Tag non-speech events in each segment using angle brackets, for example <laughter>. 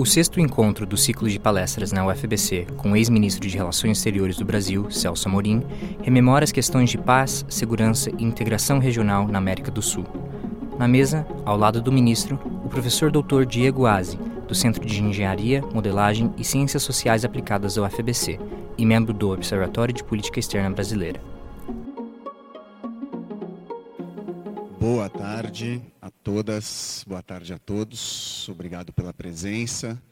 O sexto encontro do ciclo de palestras na UFBC com o ex-ministro de Relações Exteriores do Brasil, Celso Amorim, rememora as questões de paz, segurança e integração regional na América do Sul. Na mesa, ao lado do ministro, o professor Dr. Diego Aze, do Centro de Engenharia, Modelagem e Ciências Sociais Aplicadas da UFBC e membro do Observatório de Política Externa Brasileira. Boa tarde a todas, boa tarde a todos. Obrigado pela presença.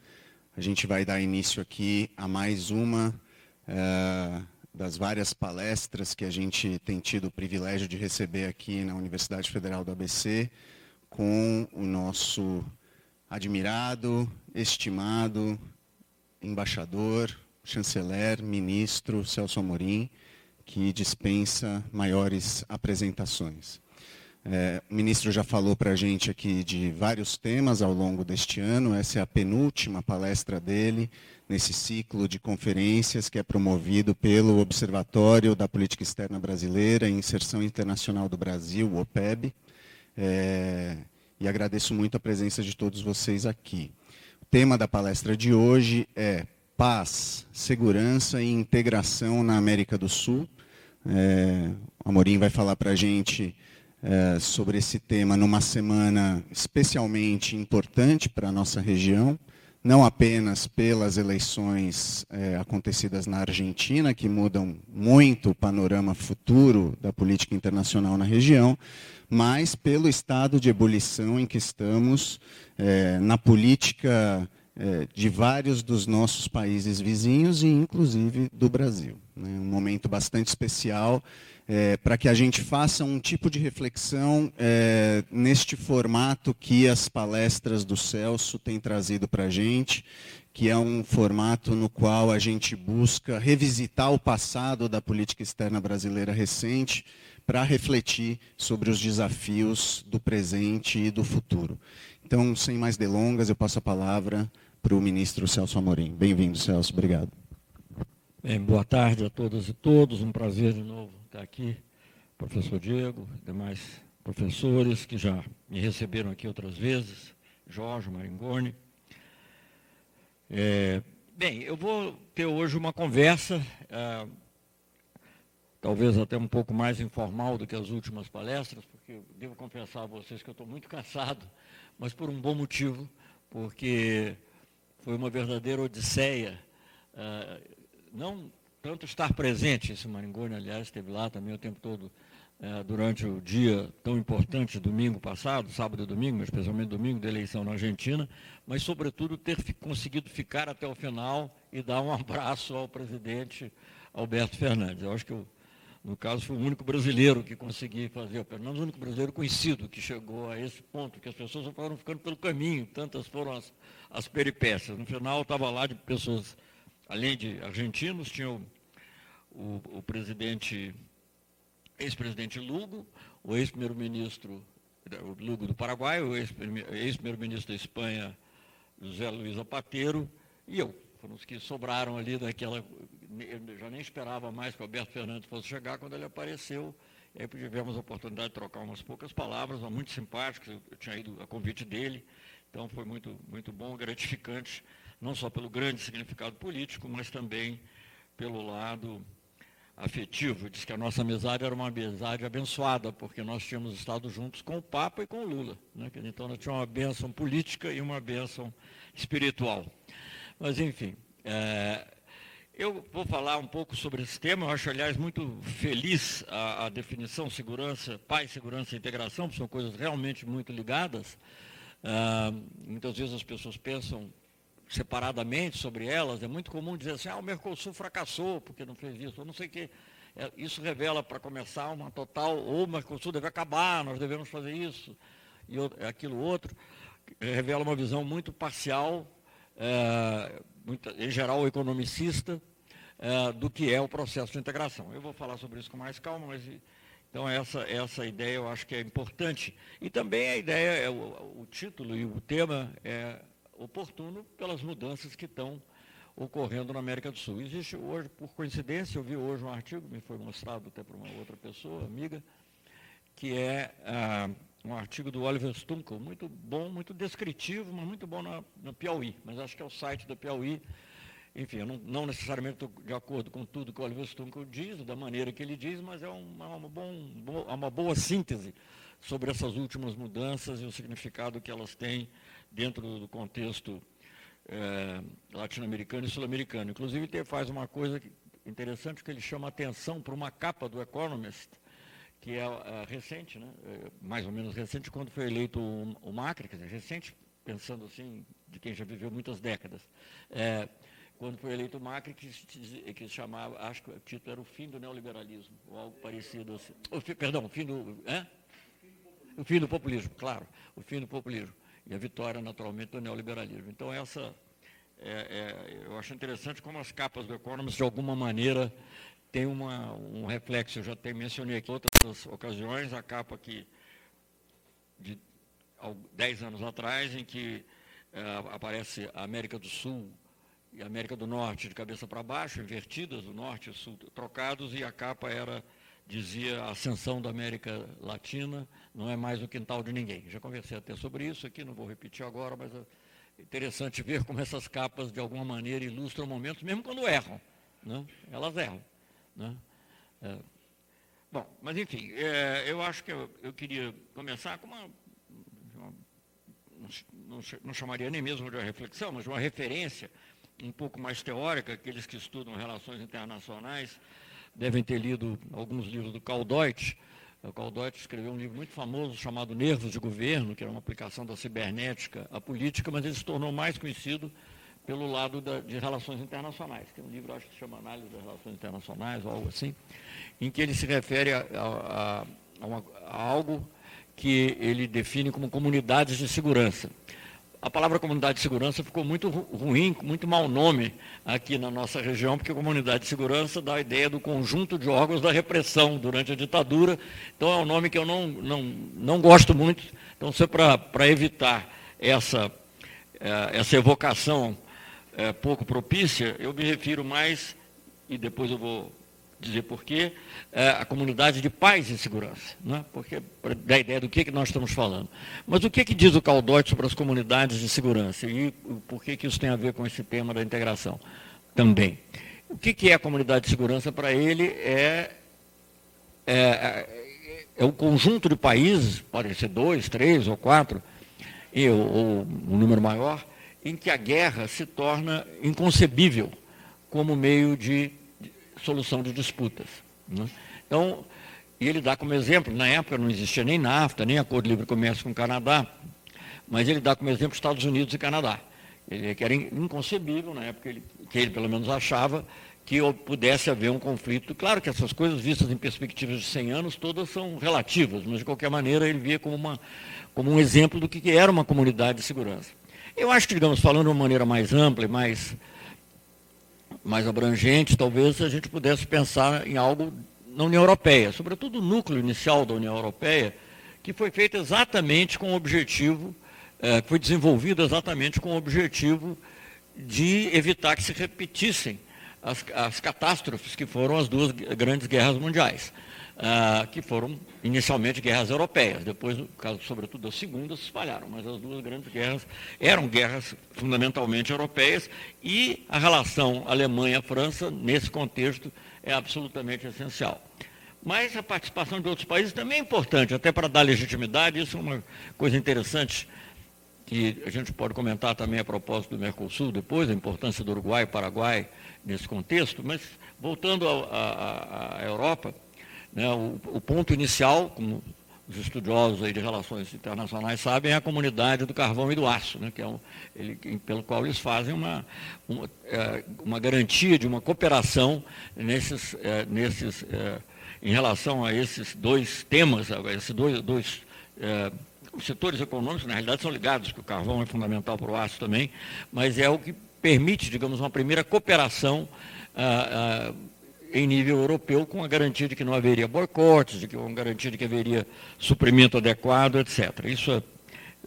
A gente vai dar início aqui a mais uma uh, das várias palestras que a gente tem tido o privilégio de receber aqui na Universidade Federal do ABC, com o nosso admirado, estimado embaixador, chanceler, ministro Celso Amorim, que dispensa maiores apresentações. É, o ministro já falou para a gente aqui de vários temas ao longo deste ano. Essa é a penúltima palestra dele nesse ciclo de conferências que é promovido pelo Observatório da Política Externa Brasileira e Inserção Internacional do Brasil, o OPEB. É, e agradeço muito a presença de todos vocês aqui. O tema da palestra de hoje é Paz, Segurança e Integração na América do Sul. É, o Amorim vai falar para a gente é, sobre esse tema numa semana especialmente importante para a nossa região, não apenas pelas eleições é, acontecidas na Argentina, que mudam muito o panorama futuro da política internacional na região, mas pelo estado de ebulição em que estamos é, na política é, de vários dos nossos países vizinhos e, inclusive, do Brasil. Né? Um momento bastante especial é, para que a gente faça um tipo de reflexão é, neste formato que as palestras do Celso têm trazido para a gente, que é um formato no qual a gente busca revisitar o passado da política externa brasileira recente para refletir sobre os desafios do presente e do futuro. Então, sem mais delongas, eu passo a palavra para o ministro Celso Amorim. Bem-vindo, Celso. Obrigado. Bem, boa tarde a todas e todos. Um prazer de novo está aqui, professor Diego, demais professores que já me receberam aqui outras vezes, Jorge, Maringoni. É, bem, eu vou ter hoje uma conversa, é, talvez até um pouco mais informal do que as últimas palestras, porque devo confessar a vocês que eu estou muito cansado, mas por um bom motivo, porque foi uma verdadeira odisseia, é, não tanto estar presente, esse Maringoni, aliás, esteve lá também o tempo todo, é, durante o dia tão importante, domingo passado, sábado e domingo, mas especialmente domingo, da eleição na Argentina, mas, sobretudo, ter conseguido ficar até o final e dar um <laughs> abraço ao presidente Alberto Fernandes. Eu acho que, eu, no caso, fui o único brasileiro que consegui fazer, pelo menos o único brasileiro conhecido que chegou a esse ponto, que as pessoas foram ficando pelo caminho, tantas foram as, as peripécias. No final, estava lá de pessoas além de argentinos, tinha o, o, o presidente, ex-presidente Lugo, o ex-primeiro-ministro Lugo do Paraguai, o ex-primeiro-ministro da Espanha, José Luiz Zapatero, e eu. Foram os que sobraram ali daquela. Eu já nem esperava mais que o Alberto Fernandes fosse chegar quando ele apareceu. E aí tivemos a oportunidade de trocar umas poucas palavras, muito simpáticas, eu tinha ido a convite dele, então foi muito, muito bom, gratificante não só pelo grande significado político, mas também pelo lado afetivo. Diz que a nossa amizade era uma amizade abençoada, porque nós tínhamos estado juntos com o Papa e com o Lula. Né? Então nós tínhamos uma bênção política e uma bênção espiritual. Mas, enfim, é, eu vou falar um pouco sobre esse tema. Eu acho, aliás, muito feliz a, a definição segurança, paz, segurança e integração, porque são coisas realmente muito ligadas. Ah, muitas vezes as pessoas pensam separadamente sobre elas, é muito comum dizer assim, ah, o Mercosul fracassou porque não fez isso, ou não sei o quê. É, isso revela, para começar, uma total, ou o Mercosul deve acabar, nós devemos fazer isso, e aquilo outro, revela uma visão muito parcial, é, muito, em geral economicista, é, do que é o processo de integração. Eu vou falar sobre isso com mais calma, mas então essa, essa ideia eu acho que é importante. E também a ideia, é, o, o título e o tema é oportuno pelas mudanças que estão ocorrendo na América do Sul. Existe hoje, por coincidência, eu vi hoje um artigo, me foi mostrado até por uma outra pessoa, amiga, que é ah, um artigo do Oliver Stunkel, muito bom, muito descritivo, mas muito bom na, Piauí. Mas acho que é o site da Piauí. Enfim, eu não, não necessariamente estou de acordo com tudo que o Oliver Stunkel diz, da maneira que ele diz, mas é uma, uma, bom, uma boa síntese sobre essas últimas mudanças e o significado que elas têm dentro do contexto é, latino-americano e sul-americano. Inclusive, ele faz uma coisa interessante que ele chama atenção para uma capa do Economist, que é, é recente, né? É, mais ou menos recente, quando foi eleito o, o, Macri, quer dizer, recente, pensando assim, de quem já viveu muitas décadas. É, quando foi eleito o Macri, que, que chamava, acho que o título era o fim do neoliberalismo, ou algo parecido assim. O, perdão, o fim do. O fim do populismo, claro, o fim do populismo. E a vitória, naturalmente, do neoliberalismo. Então, essa. É, é, eu acho interessante como as capas do Economist, de alguma maneira, tem uma, um reflexo, eu já tenho, mencionei aqui outras ocasiões, a capa aqui de 10 anos atrás, em que é, aparece a América do Sul e a América do Norte de cabeça para baixo, invertidas, o Norte e o Sul trocados, e a capa era, dizia, a ascensão da América Latina não é mais o quintal de ninguém. Já conversei até sobre isso aqui, não vou repetir agora, mas é interessante ver como essas capas, de alguma maneira, ilustram momentos, mesmo quando erram. Né? Elas erram. Né? É. Bom, mas enfim, é, eu acho que eu, eu, queria começar com uma, uma não, não, chamaria nem mesmo de uma reflexão, mas de uma referência um pouco mais teórica, aqueles que estudam relações internacionais devem ter lido alguns livros do Karl Deutsch. O Karl Deutsch escreveu um livro muito famoso chamado Nervos de Governo, que era uma aplicação da cibernética à política, mas ele se tornou mais conhecido pelo lado da, de relações internacionais. Tem um livro, acho que se chama Análise das Relações Internacionais, ou algo assim, em que ele se refere a, a, a, uma, a algo que ele define como comunidades de segurança. A palavra comunidade de segurança ficou muito ruim, muito mau nome aqui na nossa região, porque comunidade de segurança dá a ideia do conjunto de órgãos da repressão durante a ditadura. Então é um nome que eu não, não, não gosto muito. Então, se é para evitar essa, eh, essa evocação é, pouco propícia, eu me refiro mais, e depois eu vou dizer porquê, é, a comunidade de paz e segurança, né? porque dá a ideia do que, que nós estamos falando. Mas o que, que diz o Caldote sobre as comunidades de segurança e por que, que isso tem a ver com esse tema da integração também? O que, que é a comunidade de segurança para ele é, é, é, é o conjunto de países, podem ser dois, três ou quatro, ou, ou um número maior, em que a guerra se torna inconcebível como meio de solução de disputas. Né? Então, e ele dá como exemplo, na época não existia nem NAFTA, nem Acordo de Livre Comércio com o Canadá, mas ele dá como exemplo Estados Unidos e Canadá. Ele, que era inconcebível, na época ele, que ele pelo menos achava, que pudesse haver um conflito. Claro que essas coisas vistas em perspectivas de 100 anos, todas são relativas, mas de qualquer maneira ele via como, uma, como um exemplo do que era uma comunidade de segurança. Eu acho que, digamos, falando de uma maneira mais ampla e mais, mais abrangente, talvez a gente pudesse pensar em algo na União Europeia, sobretudo o núcleo inicial da União Europeia, que foi feito exatamente com o objetivo, é, foi desenvolvido exatamente com o objetivo de evitar que se repetissem as, as catástrofes que foram as duas grandes guerras mundiais ah, que foram inicialmente guerras europeias. Depois, no caso, sobretudo, se espalharam. Mas as duas grandes guerras eram guerras fundamentalmente europeias e a relação Alemanha-França, nesse contexto, é absolutamente essencial. Mas a participação de outros países também é importante, até para dar legitimidade. Isso é uma coisa interessante que a gente pode comentar também a propósito do Mercosul depois, a importância do Uruguai e Paraguai nesse contexto. Mas, voltando à Europa, né, o, o, ponto inicial, como os estudiosos aí de relações internacionais sabem, é a comunidade do carvão e do aço, né, que é um, ele, pelo qual eles fazem uma, uma, é, uma, garantia de uma cooperação nesses, é, nesses, é, em relação a esses dois temas, a esses dois, dois é, os setores econômicos, na realidade, são ligados, porque o carvão é fundamental para o aço também, mas é o que permite, digamos, uma primeira cooperação ah, em nível europeu com a garantia de que não haveria boicotes, de que uma garantia de que haveria suprimento adequado, etc. Isso é,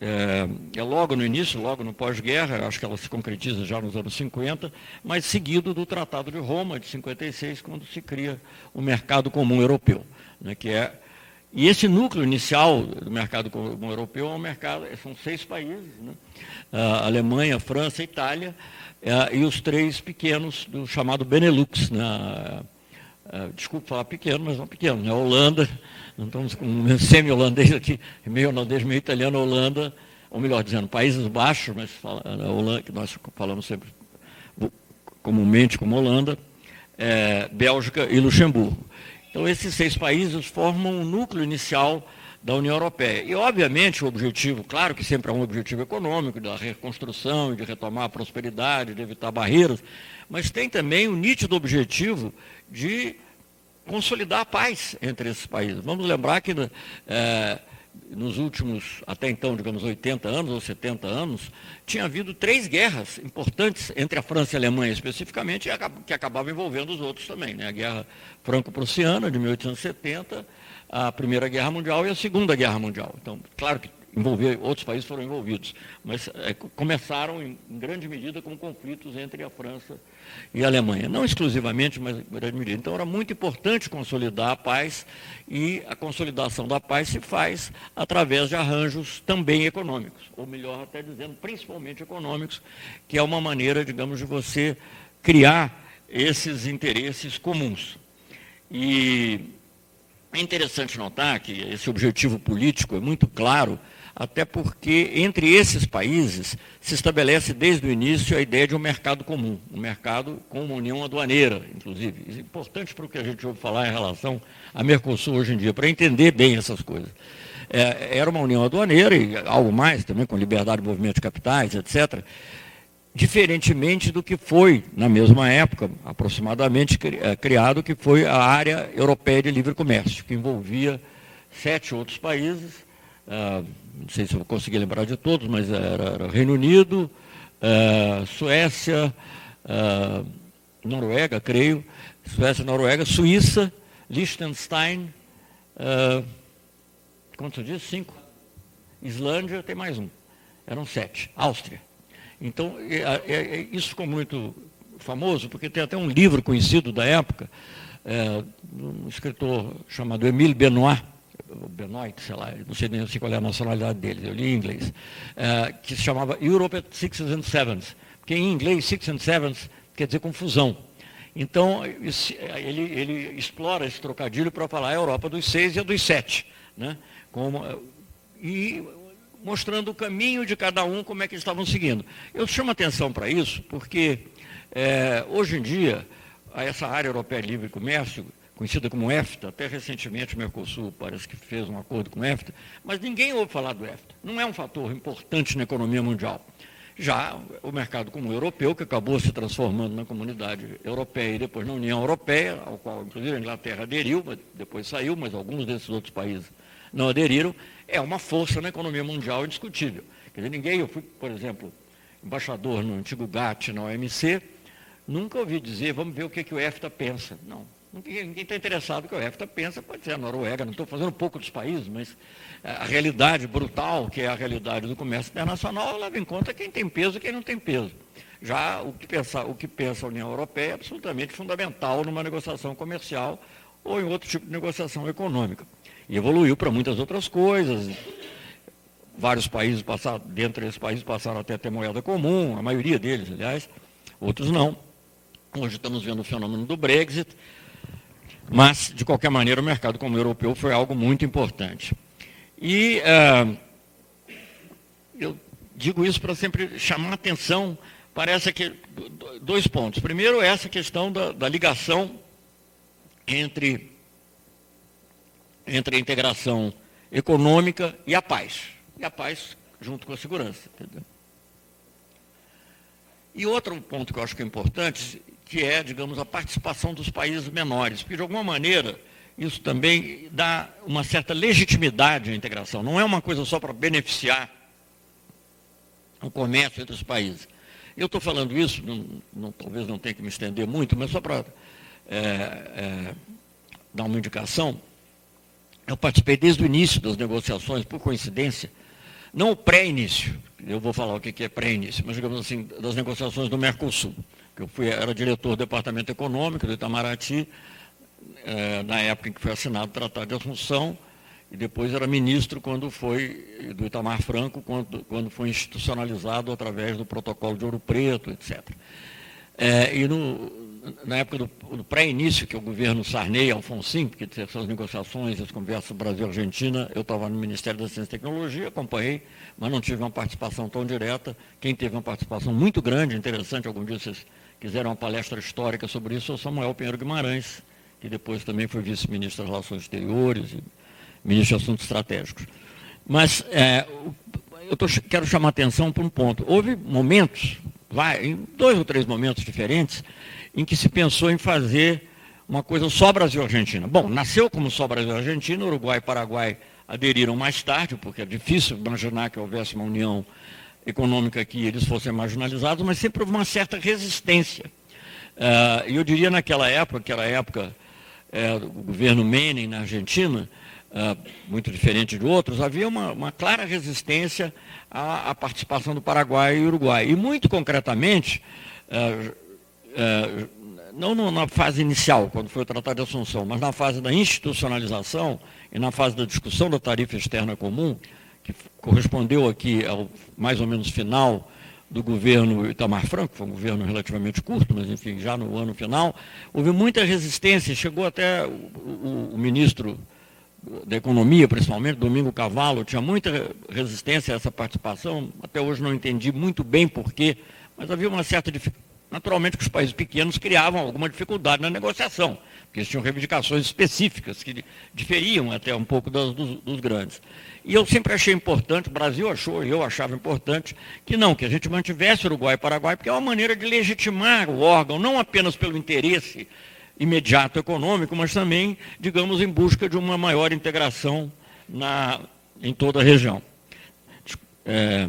é, é logo no início, logo no pós-guerra, acho que ela se concretiza já nos anos 50, mas seguido do Tratado de Roma de 56, quando se cria o mercado comum europeu, né, que é E esse núcleo inicial do mercado comum europeu é um mercado, são seis países, né? Uh, Alemanha, França, Itália, uh, e os três pequenos do chamado Benelux. Né? Uh, desculpa falar pequeno, mas não pequeno, né? Holanda, não estamos com um semi-holandês aqui, meio holandês, meio italiano, Holanda, ou melhor dizendo, Países Baixos, mas fala, Holanda, que nós falamos sempre comumente como Holanda, é, Bélgica e Luxemburgo. Então, esses seis países formam um núcleo inicial da União Europeia. E, obviamente, o objetivo, claro que sempre é um objetivo econômico, da reconstrução, de retomar a prosperidade, de evitar barreiras, mas tem também o nítido objetivo de consolidar a paz entre esses países. Vamos lembrar que é, nos últimos, até então, digamos, 80 anos ou 70 anos, tinha havido três guerras importantes entre a França e a Alemanha, especificamente, que acabavam envolvendo os outros também. Né? A Guerra Franco-Prussiana, de 1870, a Primeira Guerra Mundial e a Segunda Guerra Mundial. Então, claro que envolver, outros países foram envolvidos, mas é, começaram em, em, grande medida com conflitos entre a França e a Alemanha. Não exclusivamente, mas em grande medida. Então era muito importante consolidar a paz e a consolidação da paz se faz através de arranjos também econômicos, ou melhor até dizendo, principalmente econômicos, que é uma maneira, digamos, de você criar esses interesses comuns. E é interessante notar que esse objetivo político é muito claro, até porque entre esses países se estabelece desde o início a ideia de um mercado comum, um mercado com uma união aduaneira, inclusive. Isso é importante para o que a gente ouve falar em relação à Mercosul hoje em dia, para entender bem essas coisas. É, era uma união aduaneira e algo mais também, com liberdade de movimento de capitais, etc diferentemente do que foi, na mesma época, aproximadamente eh, criado, que foi a área europeia de livre comércio, que envolvia sete outros países, uh, não sei se eu vou conseguir lembrar de todos, mas era, era Reino Unido, uh, Suécia, uh, Noruega, creio, Suécia, Noruega, Suíça, Liechtenstein, uh, quantos eu disse? Cinco. Islândia, tem mais um. Eram sete. Áustria. Então, é, é, é, isso ficou muito famoso, porque tem até um livro conhecido da época, é, um escritor chamado Emile Benoit, Benoit, sei lá, não sei nem qual é a nacionalidade dele, eu li em inglês, é, que se chamava Europe at Sixes and Sevens, porque em inglês Six and Sevens quer dizer confusão. Então, ele, ele explora esse trocadilho para falar a Europa dos seis e a dos sete. Né? Como, e mostrando o caminho de cada um, como é que eles estavam seguindo. Eu chamo atenção para isso, porque é, hoje em dia, essa área europeia de livre comércio, conhecida como EFTA, até recentemente o Mercosul parece que fez um acordo com EFTA, mas ninguém ouve falar do EFTA. Não é um fator importante na economia mundial. Já o mercado comum europeu, que acabou se transformando na comunidade europeia e depois na União Europeia, ao qual inclusive a Inglaterra aderiu, depois saiu, mas alguns desses outros países não aderiram, é uma força na economia mundial indiscutível. Quer dizer, ninguém, eu fui, por exemplo, embaixador no antigo GATT, na OMC, nunca ouvi dizer, vamos ver o que, que o EFTA pensa. Não, ninguém está interessado que o EFTA pensa, pode ser a Noruega, não estou fazendo pouco dos países, mas a realidade brutal, que é a realidade do comércio internacional, leva em conta quem tem peso e quem não tem peso. Já o que pensa, o que pensa a União Europeia é absolutamente fundamental numa negociação comercial ou em outro tipo de negociação econômica. E evoluiu para muitas outras coisas. Vários países passaram, dentro desses países passaram até a ter moeda comum, a maioria deles, aliás, outros não. Hoje estamos vendo o fenômeno do Brexit, mas, de qualquer maneira, o mercado comum europeu foi algo muito importante. E uh, eu digo isso para sempre chamar atenção para essa que, dois pontos. Primeiro, essa questão da, da ligação entre entre a integração econômica e a paz. E a paz junto com a segurança. Entendeu? E outro ponto que eu acho que é importante, que é, digamos, a participação dos países menores, porque de alguma maneira isso também dá uma certa legitimidade à integração. Não é uma coisa só para beneficiar o comércio entre os países. Eu estou falando isso, não, não, talvez não tenha que me estender muito, mas só para é, é, dar uma indicação. Eu participei desde o início das negociações, por coincidência, não o pré-início, eu vou falar o que é pré-início, mas digamos assim, das negociações do Mercosul. Eu fui, era diretor do Departamento Econômico do Itamaraty, eh, na época em que foi assinado o Tratado de Assunção, e depois era ministro quando foi, do Itamar Franco, quando, quando foi institucionalizado através do protocolo de Ouro Preto, etc. É, e no, na época do, do pré-início, que é o governo Sarney Alfonsin, que tinha as negociações, as conversas Brasil-Argentina, eu estava no Ministério da Ciência e Tecnologia, acompanhei, mas não tive uma participação tão direta. Quem teve uma participação muito grande, interessante, algum dia vocês quiseram uma palestra histórica sobre isso, é o Samuel Pinheiro Guimarães, que depois também foi vice-ministro das Relações Exteriores e ministro de Assuntos Estratégicos. Mas é, eu tô, quero chamar a atenção para um ponto. Houve momentos, vai, em dois ou três momentos diferentes, em que se pensou em fazer uma coisa só Brasil-Argentina. Bom, nasceu como só Brasil-Argentina, Uruguai e Paraguai aderiram mais tarde, porque é difícil imaginar que houvesse uma união econômica que eles fossem marginalizados, mas sempre houve uma certa resistência. Uh, eu diria naquela época, que era a época uh, do governo Menem na Argentina, uh, muito diferente de outros, havia uma, uma clara resistência à, à, participação do Paraguai e Uruguai. E muito concretamente, não na fase inicial, quando foi o Tratado de Assunção, mas na fase da institucionalização e na fase da discussão da tarifa externa comum, que correspondeu aqui ao mais ou menos final do governo Itamar Franco, foi um governo relativamente curto, mas enfim, já no ano final, houve muita resistência, chegou até o, o, o ministro da Economia, principalmente, Domingo Cavalo, tinha muita resistência a essa participação, até hoje não entendi muito bem porquê, mas havia uma certa dificuldade. Naturalmente que os países pequenos criavam alguma dificuldade na negociação, porque eles tinham reivindicações específicas que diferiam até um pouco dos, dos grandes. E eu sempre achei importante, o Brasil achou, eu achava importante, que não, que a gente mantivesse Uruguai e Paraguai, porque é uma maneira de legitimar o órgão, não apenas pelo interesse imediato econômico, mas também, digamos, em busca de uma maior integração na, em toda a região. É,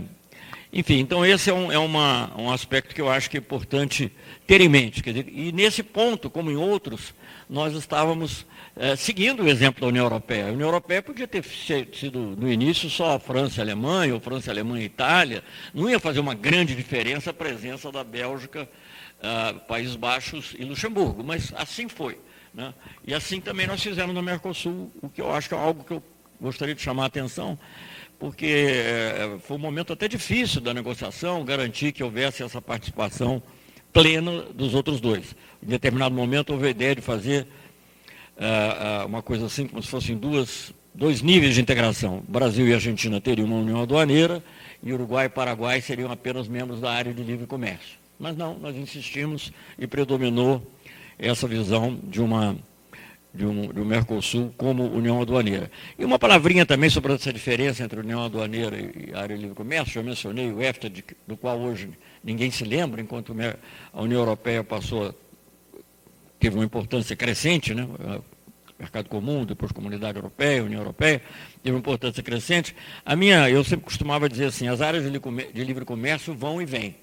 enfim, então esse é, um, é uma, um aspecto que eu acho que é importante ter em mente. Dizer, e nesse ponto, como em outros, nós estávamos é, seguindo o exemplo da União Europeia. A União Europeia podia ter sido, no início, só França e Alemanha, ou França, Alemanha e Itália. Não ia fazer uma grande diferença a presença da Bélgica, uh, Países Baixos e Luxemburgo, mas assim foi. Né? E assim também nós fizemos no Mercosul, o que eu acho que é algo que eu gostaria de chamar a atenção, porque é, foi um momento até difícil da negociação, garantir que houvesse essa participação plena dos outros dois. Em determinado momento houve a ideia de fazer uh, uh, uma coisa assim, como se fossem duas, dois níveis de integração. Brasil e Argentina teriam uma união aduaneira e Uruguai e Paraguai seriam apenas membros da área de livre comércio. Mas não, nós insistimos e predominou essa visão de uma de um, de um Mercosul como União Aduaneira. E uma palavrinha também sobre essa diferença entre União Aduaneira e área de livre comércio, eu mencionei o EFTA, de, do qual hoje ninguém se lembra, enquanto a União Europeia passou, teve uma importância crescente, né? mercado comum, depois comunidade europeia, União Europeia, teve uma importância crescente. A minha, eu sempre costumava dizer assim, as áreas de livre comércio vão e vêm.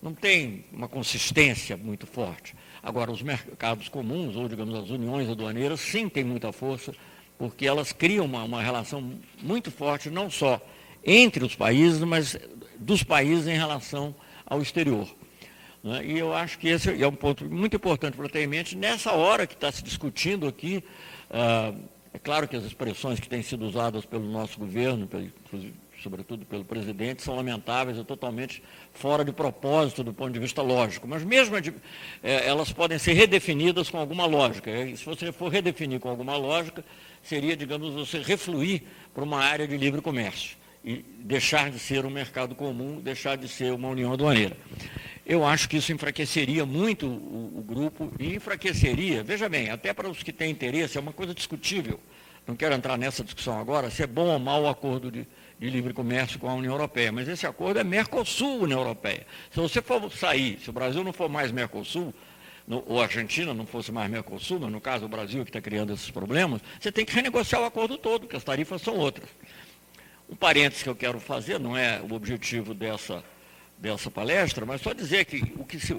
Não tem uma consistência muito forte. Agora, os mercados comuns, ou digamos as uniões aduaneiras, sim têm muita força, porque elas criam uma, uma relação muito forte, não só entre os países, mas dos países em relação ao exterior. Né? E eu acho que esse é um ponto muito importante para ter em mente nessa hora que está se discutindo aqui. Ah, é claro que as expressões que têm sido usadas pelo nosso governo, pelo, sobretudo pelo presidente, são lamentáveis e totalmente fora de propósito do ponto de vista lógico. Mas mesmo é, elas podem ser redefinidas com alguma lógica. E se você for redefinir com alguma lógica, seria, digamos, você refluir para uma área de livre comércio e deixar de ser um mercado comum, deixar de ser uma união aduaneira. Eu acho que isso enfraqueceria muito o, o grupo e enfraqueceria, veja bem, até para os que têm interesse, é uma coisa discutível. Não quero entrar nessa discussão agora, se é bom ou mau o acordo de, de livre comércio com a União Europeia, mas esse acordo é Mercosul-União Europeia. Se você for sair, se o Brasil não for mais Mercosul, no, ou a Argentina não fosse mais Mercosul, mas no caso o Brasil que está criando esses problemas, você tem que renegociar o acordo todo, porque as tarifas são outras. Um parênteses que eu quero fazer, não é o objetivo dessa, dessa palestra, mas só dizer que o, que se,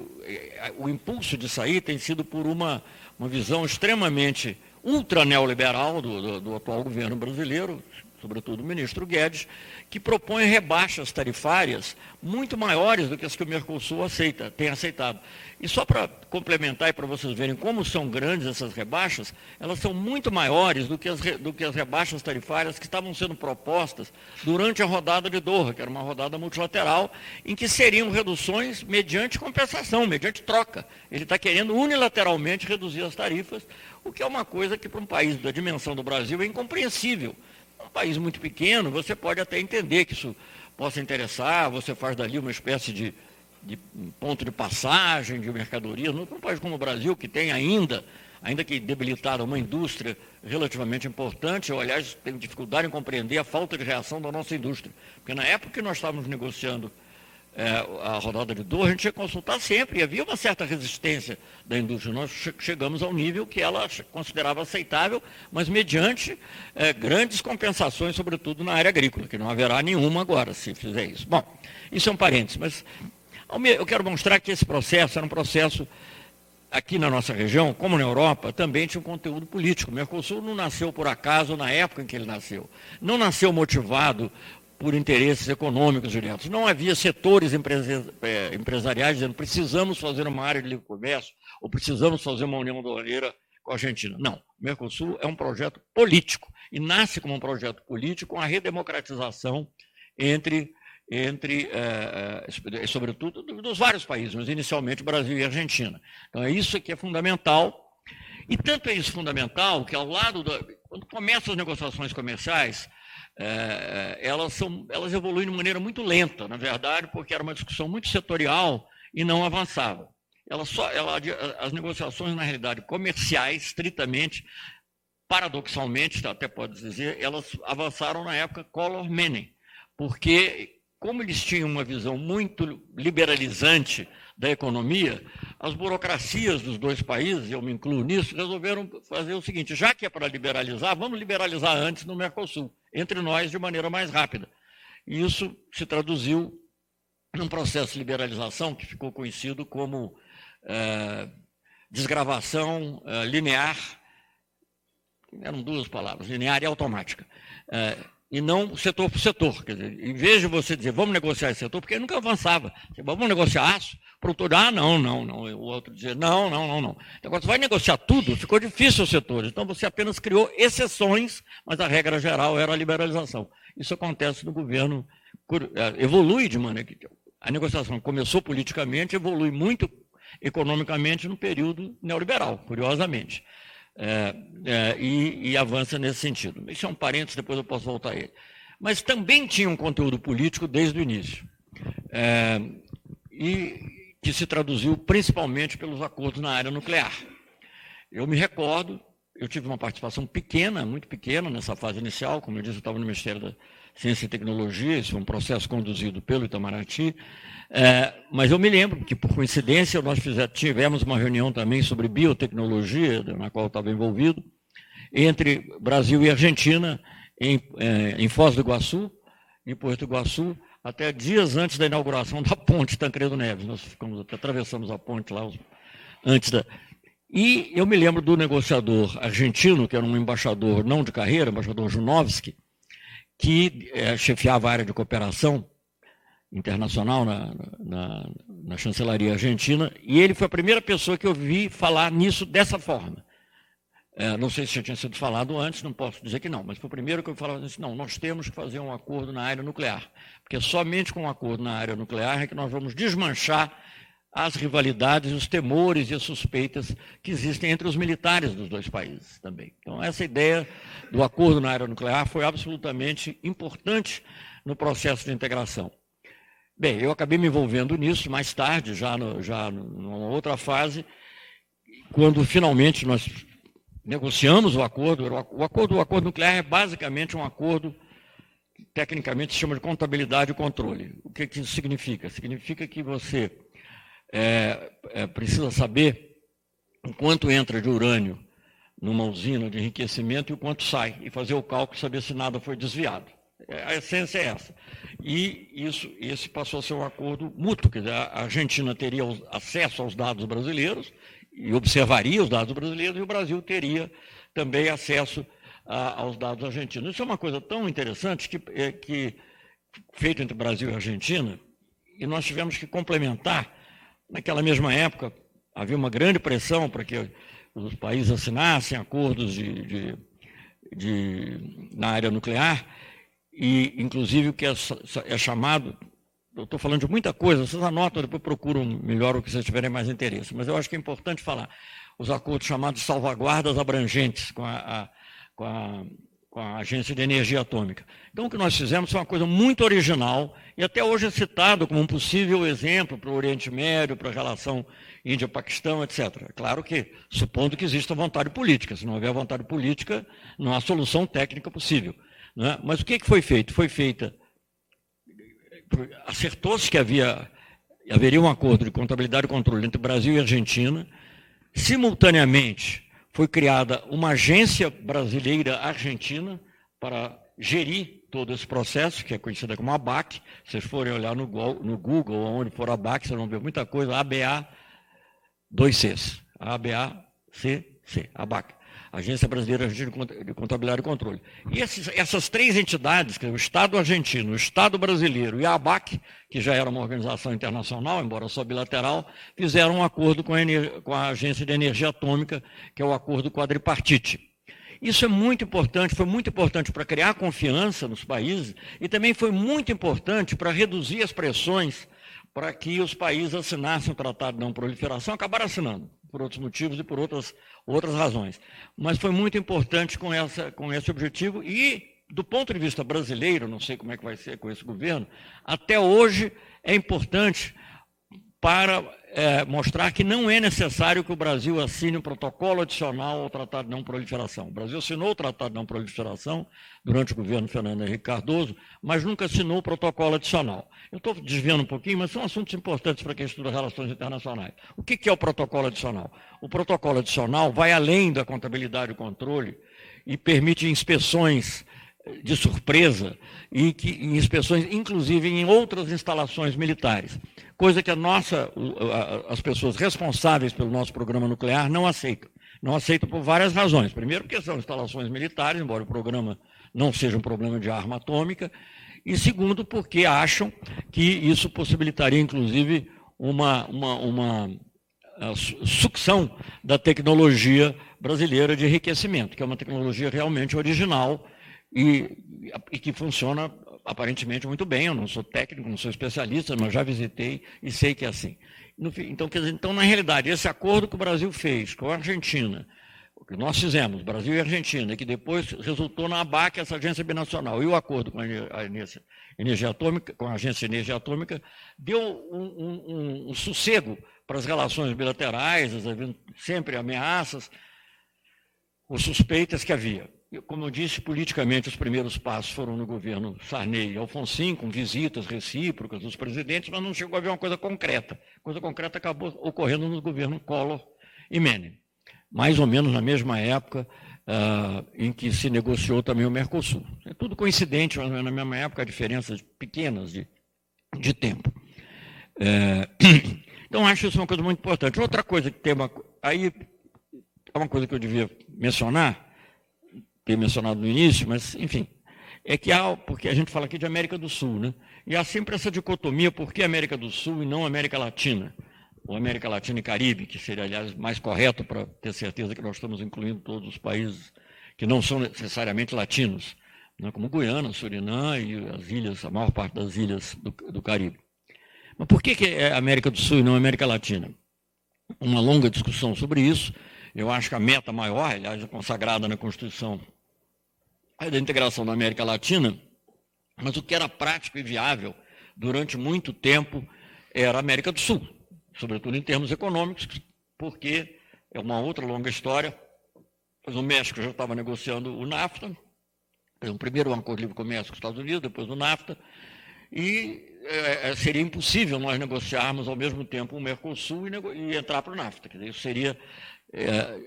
o impulso de sair tem sido por uma, uma visão extremamente ultra neoliberal do, do, do atual governo brasileiro, sobretudo o ministro Guedes, que propõe rebaixas tarifárias muito maiores do que as que o Mercosul aceita, tem aceitado. E só para complementar e para vocês verem como são grandes essas rebaixas, elas são muito maiores do que, as, do que as rebaixas tarifárias que estavam sendo propostas durante a rodada de Doha, que era uma rodada multilateral, em que seriam reduções mediante compensação, mediante troca. Ele está querendo unilateralmente reduzir as tarifas, o que é uma coisa que para um país da dimensão do Brasil é incompreensível um país muito pequeno, você pode até entender que isso possa interessar, você faz dali uma espécie de, de ponto de passagem de mercadorias. Para um país como o Brasil, que tem ainda, ainda que debilitada, uma indústria relativamente importante, eu, aliás, tenho dificuldade em compreender a falta de reação da nossa indústria. Porque na época que nós estávamos negociando é, a rodada de dor, a gente que consultar sempre, e havia uma certa resistência da indústria. Nós chegamos ao nível que ela considerava aceitável, mas mediante é, grandes compensações, sobretudo na área agrícola, que não haverá nenhuma agora, se fizer isso. Bom, isso é um parênteses, mas eu quero mostrar que esse processo era um processo aqui na nossa região, como na Europa, também tinha um conteúdo político. O Mercosul não nasceu por acaso na época em que ele nasceu. Não nasceu motivado por interesses econômicos diretos. Não havia setores é, empresariais dizendo precisamos fazer uma área de livre comércio ou precisamos fazer uma união aduaneira com a Argentina. Não. O Mercosul é um projeto político e nasce como um projeto político com a redemocratização entre, entre é, é, sobretudo, dos vários países, mas inicialmente Brasil e Argentina. Então é isso que é fundamental. E tanto é isso fundamental que ao lado da, quando começam as negociações comerciais, é, elas, são, elas evoluem de maneira muito lenta, na verdade, porque era uma discussão muito setorial e não avançava. Ela só, ela, as negociações, na realidade, comerciais, estritamente, paradoxalmente, até pode dizer, elas avançaram na época Collor-Menem, porque, como eles tinham uma visão muito liberalizante da economia, as burocracias dos dois países, eu me incluo nisso, resolveram fazer o seguinte: já que é para liberalizar, vamos liberalizar antes no Mercosul, entre nós de maneira mais rápida. E isso se traduziu num processo de liberalização que ficou conhecido como é, desgravação é, linear, eram duas palavras, linear e automática. É, e não setor por setor. Quer dizer, em vez de você dizer, vamos negociar esse setor, porque nunca avançava. Vamos negociar aço, produtor, ah, não, não, não. O outro dizia, não, não, não, não. Então, quando você vai negociar tudo, ficou difícil os setores. Então, você apenas criou exceções, mas a regra geral era a liberalização. Isso acontece no governo, é, evolui de maneira que a negociação começou politicamente, evolui muito economicamente no período neoliberal, curiosamente é, é, e, e, avança nesse sentido. Isso é um parênteses, depois eu posso voltar a ele. Mas também tinha um conteúdo político desde o início, é, e que se traduziu principalmente pelos acordos na área nuclear. Eu me recordo, eu tive uma participação pequena, muito pequena nessa fase inicial, como eu disse, eu estava no Ministério da Ciência e Tecnologia, isso foi um processo conduzido pelo Itamaraty, é, mas eu me lembro que, por coincidência, nós fizemos, tivemos uma reunião também sobre biotecnologia, na qual eu estava envolvido, entre Brasil e Argentina, em, é, em Foz do Iguaçu, em Porto Iguaçu, até dias antes da inauguração da ponte Tancredo Neves. Nós ficamos, atravessamos a ponte lá antes da. E eu me lembro do negociador argentino, que era um embaixador não de carreira, embaixador Junovski, que é, chefiava a área de cooperação internacional na, na, na, chancelaria argentina, e ele foi a primeira pessoa que eu vi falar nisso dessa forma. É, não sei se já tinha sido falado antes, não posso dizer que não, mas foi o primeiro que eu falava assim, não, nós temos que fazer um acordo na área nuclear, porque somente com um acordo na área nuclear é que nós vamos desmanchar as rivalidades, os temores e as suspeitas que existem entre os militares dos dois países também. Então, essa ideia do acordo na área nuclear foi absolutamente importante no processo de integração. Bem, eu acabei me envolvendo nisso mais tarde, já, no, já numa outra fase, quando finalmente nós negociamos o acordo. O acordo, o acordo nuclear é basicamente um acordo que tecnicamente se chama de contabilidade e controle. O que, que isso significa? Significa que você é, é, precisa saber o quanto entra de urânio numa usina de enriquecimento e o quanto sai, e fazer o cálculo saber se nada foi desviado. É, a essência é essa. E isso, esse passou a ser um acordo mútuo, quer dizer, a Argentina teria acesso aos dados brasileiros e observaria os dados brasileiros, e o Brasil teria também acesso a, aos dados argentinos. Isso é uma coisa tão interessante que, é, que feito entre Brasil e Argentina, e nós tivemos que complementar. Naquela mesma época, havia uma grande pressão para que os países assinassem acordos de, de, de na área nuclear, e inclusive o que é, é chamado, eu estou falando de muita coisa, vocês anotam, depois procuram melhor o que vocês tiverem mais interesse, mas eu acho que é importante falar, os acordos chamados salvaguardas abrangentes com a, a, com a com a Agência de Energia Atômica. Então, o que nós fizemos foi uma coisa muito original e até hoje é citado como um possível exemplo para o Oriente Médio, para a relação Índia-Paquistão, etc. Claro que, supondo que exista vontade política. Se não houver vontade política, não há solução técnica possível. É? Mas o que foi feito? Foi feita. Acertou-se que havia, haveria um acordo de contabilidade e controle entre Brasil e Argentina. Simultaneamente, foi criada uma agência brasileira argentina para gerir todo esse processo, que é conhecida como ABAC. Se vocês forem olhar no, no Google, onde for ABAC, vocês vão ver muita coisa. ABA, dois Cs. ABA-C-C, ABAC. Agência Brasileira de Contabilidade e Controle. E esses, essas três entidades, que é o Estado argentino, o Estado brasileiro e a ABAC, que já era uma organização internacional, embora só bilateral, fizeram um acordo com a, com a Agência de Energia Atômica, que é o acordo quadripartite. Isso é muito importante, foi muito importante para criar confiança nos países e também foi muito importante para reduzir as pressões para que os países assinassem o Tratado de Não Proliferação, acabaram assinando, por outros motivos e por outras, outras razões. Mas foi muito importante com, essa, com esse objetivo e, do ponto de vista brasileiro, não sei como é que vai ser com esse governo, até hoje é importante para é, mostrar que não é necessário que o Brasil assine um protocolo adicional ao Tratado de Não Proliferação. O Brasil assinou o Tratado de Não Proliferação durante o governo Fernando Henrique Cardoso, mas nunca assinou o protocolo adicional. Eu estou desviando um pouquinho, mas são assuntos importantes para quem estuda relações internacionais. O que é o protocolo adicional? O protocolo adicional vai além da contabilidade e controle e permite inspeções de surpresa e que, em inspeções, inclusive em outras instalações militares, coisa que a nossa, as pessoas responsáveis pelo nosso programa nuclear não aceitam. Não aceitam por várias razões. Primeiro, porque são instalações militares, embora o programa não seja um problema de arma atômica, e segundo, porque acham que isso possibilitaria, inclusive, uma, uma, uma sucção da tecnologia brasileira de enriquecimento, que é uma tecnologia realmente original e, e que funciona aparentemente muito bem. Eu não sou técnico, não sou especialista, mas já visitei e sei que é assim. Então, quer dizer, então, na realidade, esse acordo que o Brasil fez com a Argentina, o que nós fizemos, Brasil e Argentina, que depois resultou na ABAC, essa agência binacional, e o acordo com a energia atômica, com a agência de energia atômica, deu um, um, um, um sossego para as relações bilaterais, sempre ameaças, ou suspeitas que havia como eu disse, politicamente os primeiros passos foram no governo Sarney e Alfonsin, com visitas recíprocas dos presidentes, mas não chegou a haver uma coisa concreta. A coisa concreta acabou ocorrendo no governo Collor e Menem, mais ou menos na mesma época uh, em que se negociou também o Mercosul. É tudo coincidente, mas na mesma época, diferenças pequenas de, de tempo. É, <coughs> então, acho isso uma coisa muito importante. Outra coisa que tem uma. Aí, é uma coisa que eu devia mencionar ter mencionado no início, mas, enfim, é que há, porque a gente fala aqui de América do Sul, né? E há sempre essa dicotomia, por que América do Sul e não América Latina? Ou América Latina e Caribe, que seria, aliás, mais correto para ter certeza que nós estamos incluindo todos os países que não são necessariamente latinos, né? como Guiana, Surinã e as ilhas, a maior parte das ilhas do, do Caribe. Mas por que, que é América do Sul e não América Latina? Uma longa discussão sobre isso. Eu acho que a meta maior, aliás, é consagrada na Constituição da integração da América Latina, mas o que era prático e viável durante muito tempo era a América do Sul, sobretudo em termos econômicos, porque é uma outra longa história. Pois o México já estava negociando o NAFTA, o primeiro acordo de livre comércio com os Estados Unidos, depois o NAFTA, e é seria impossível nós negociarmos ao mesmo tempo o Mercosul e, e entrar para o NAFTA. Quer dizer, isso seria é,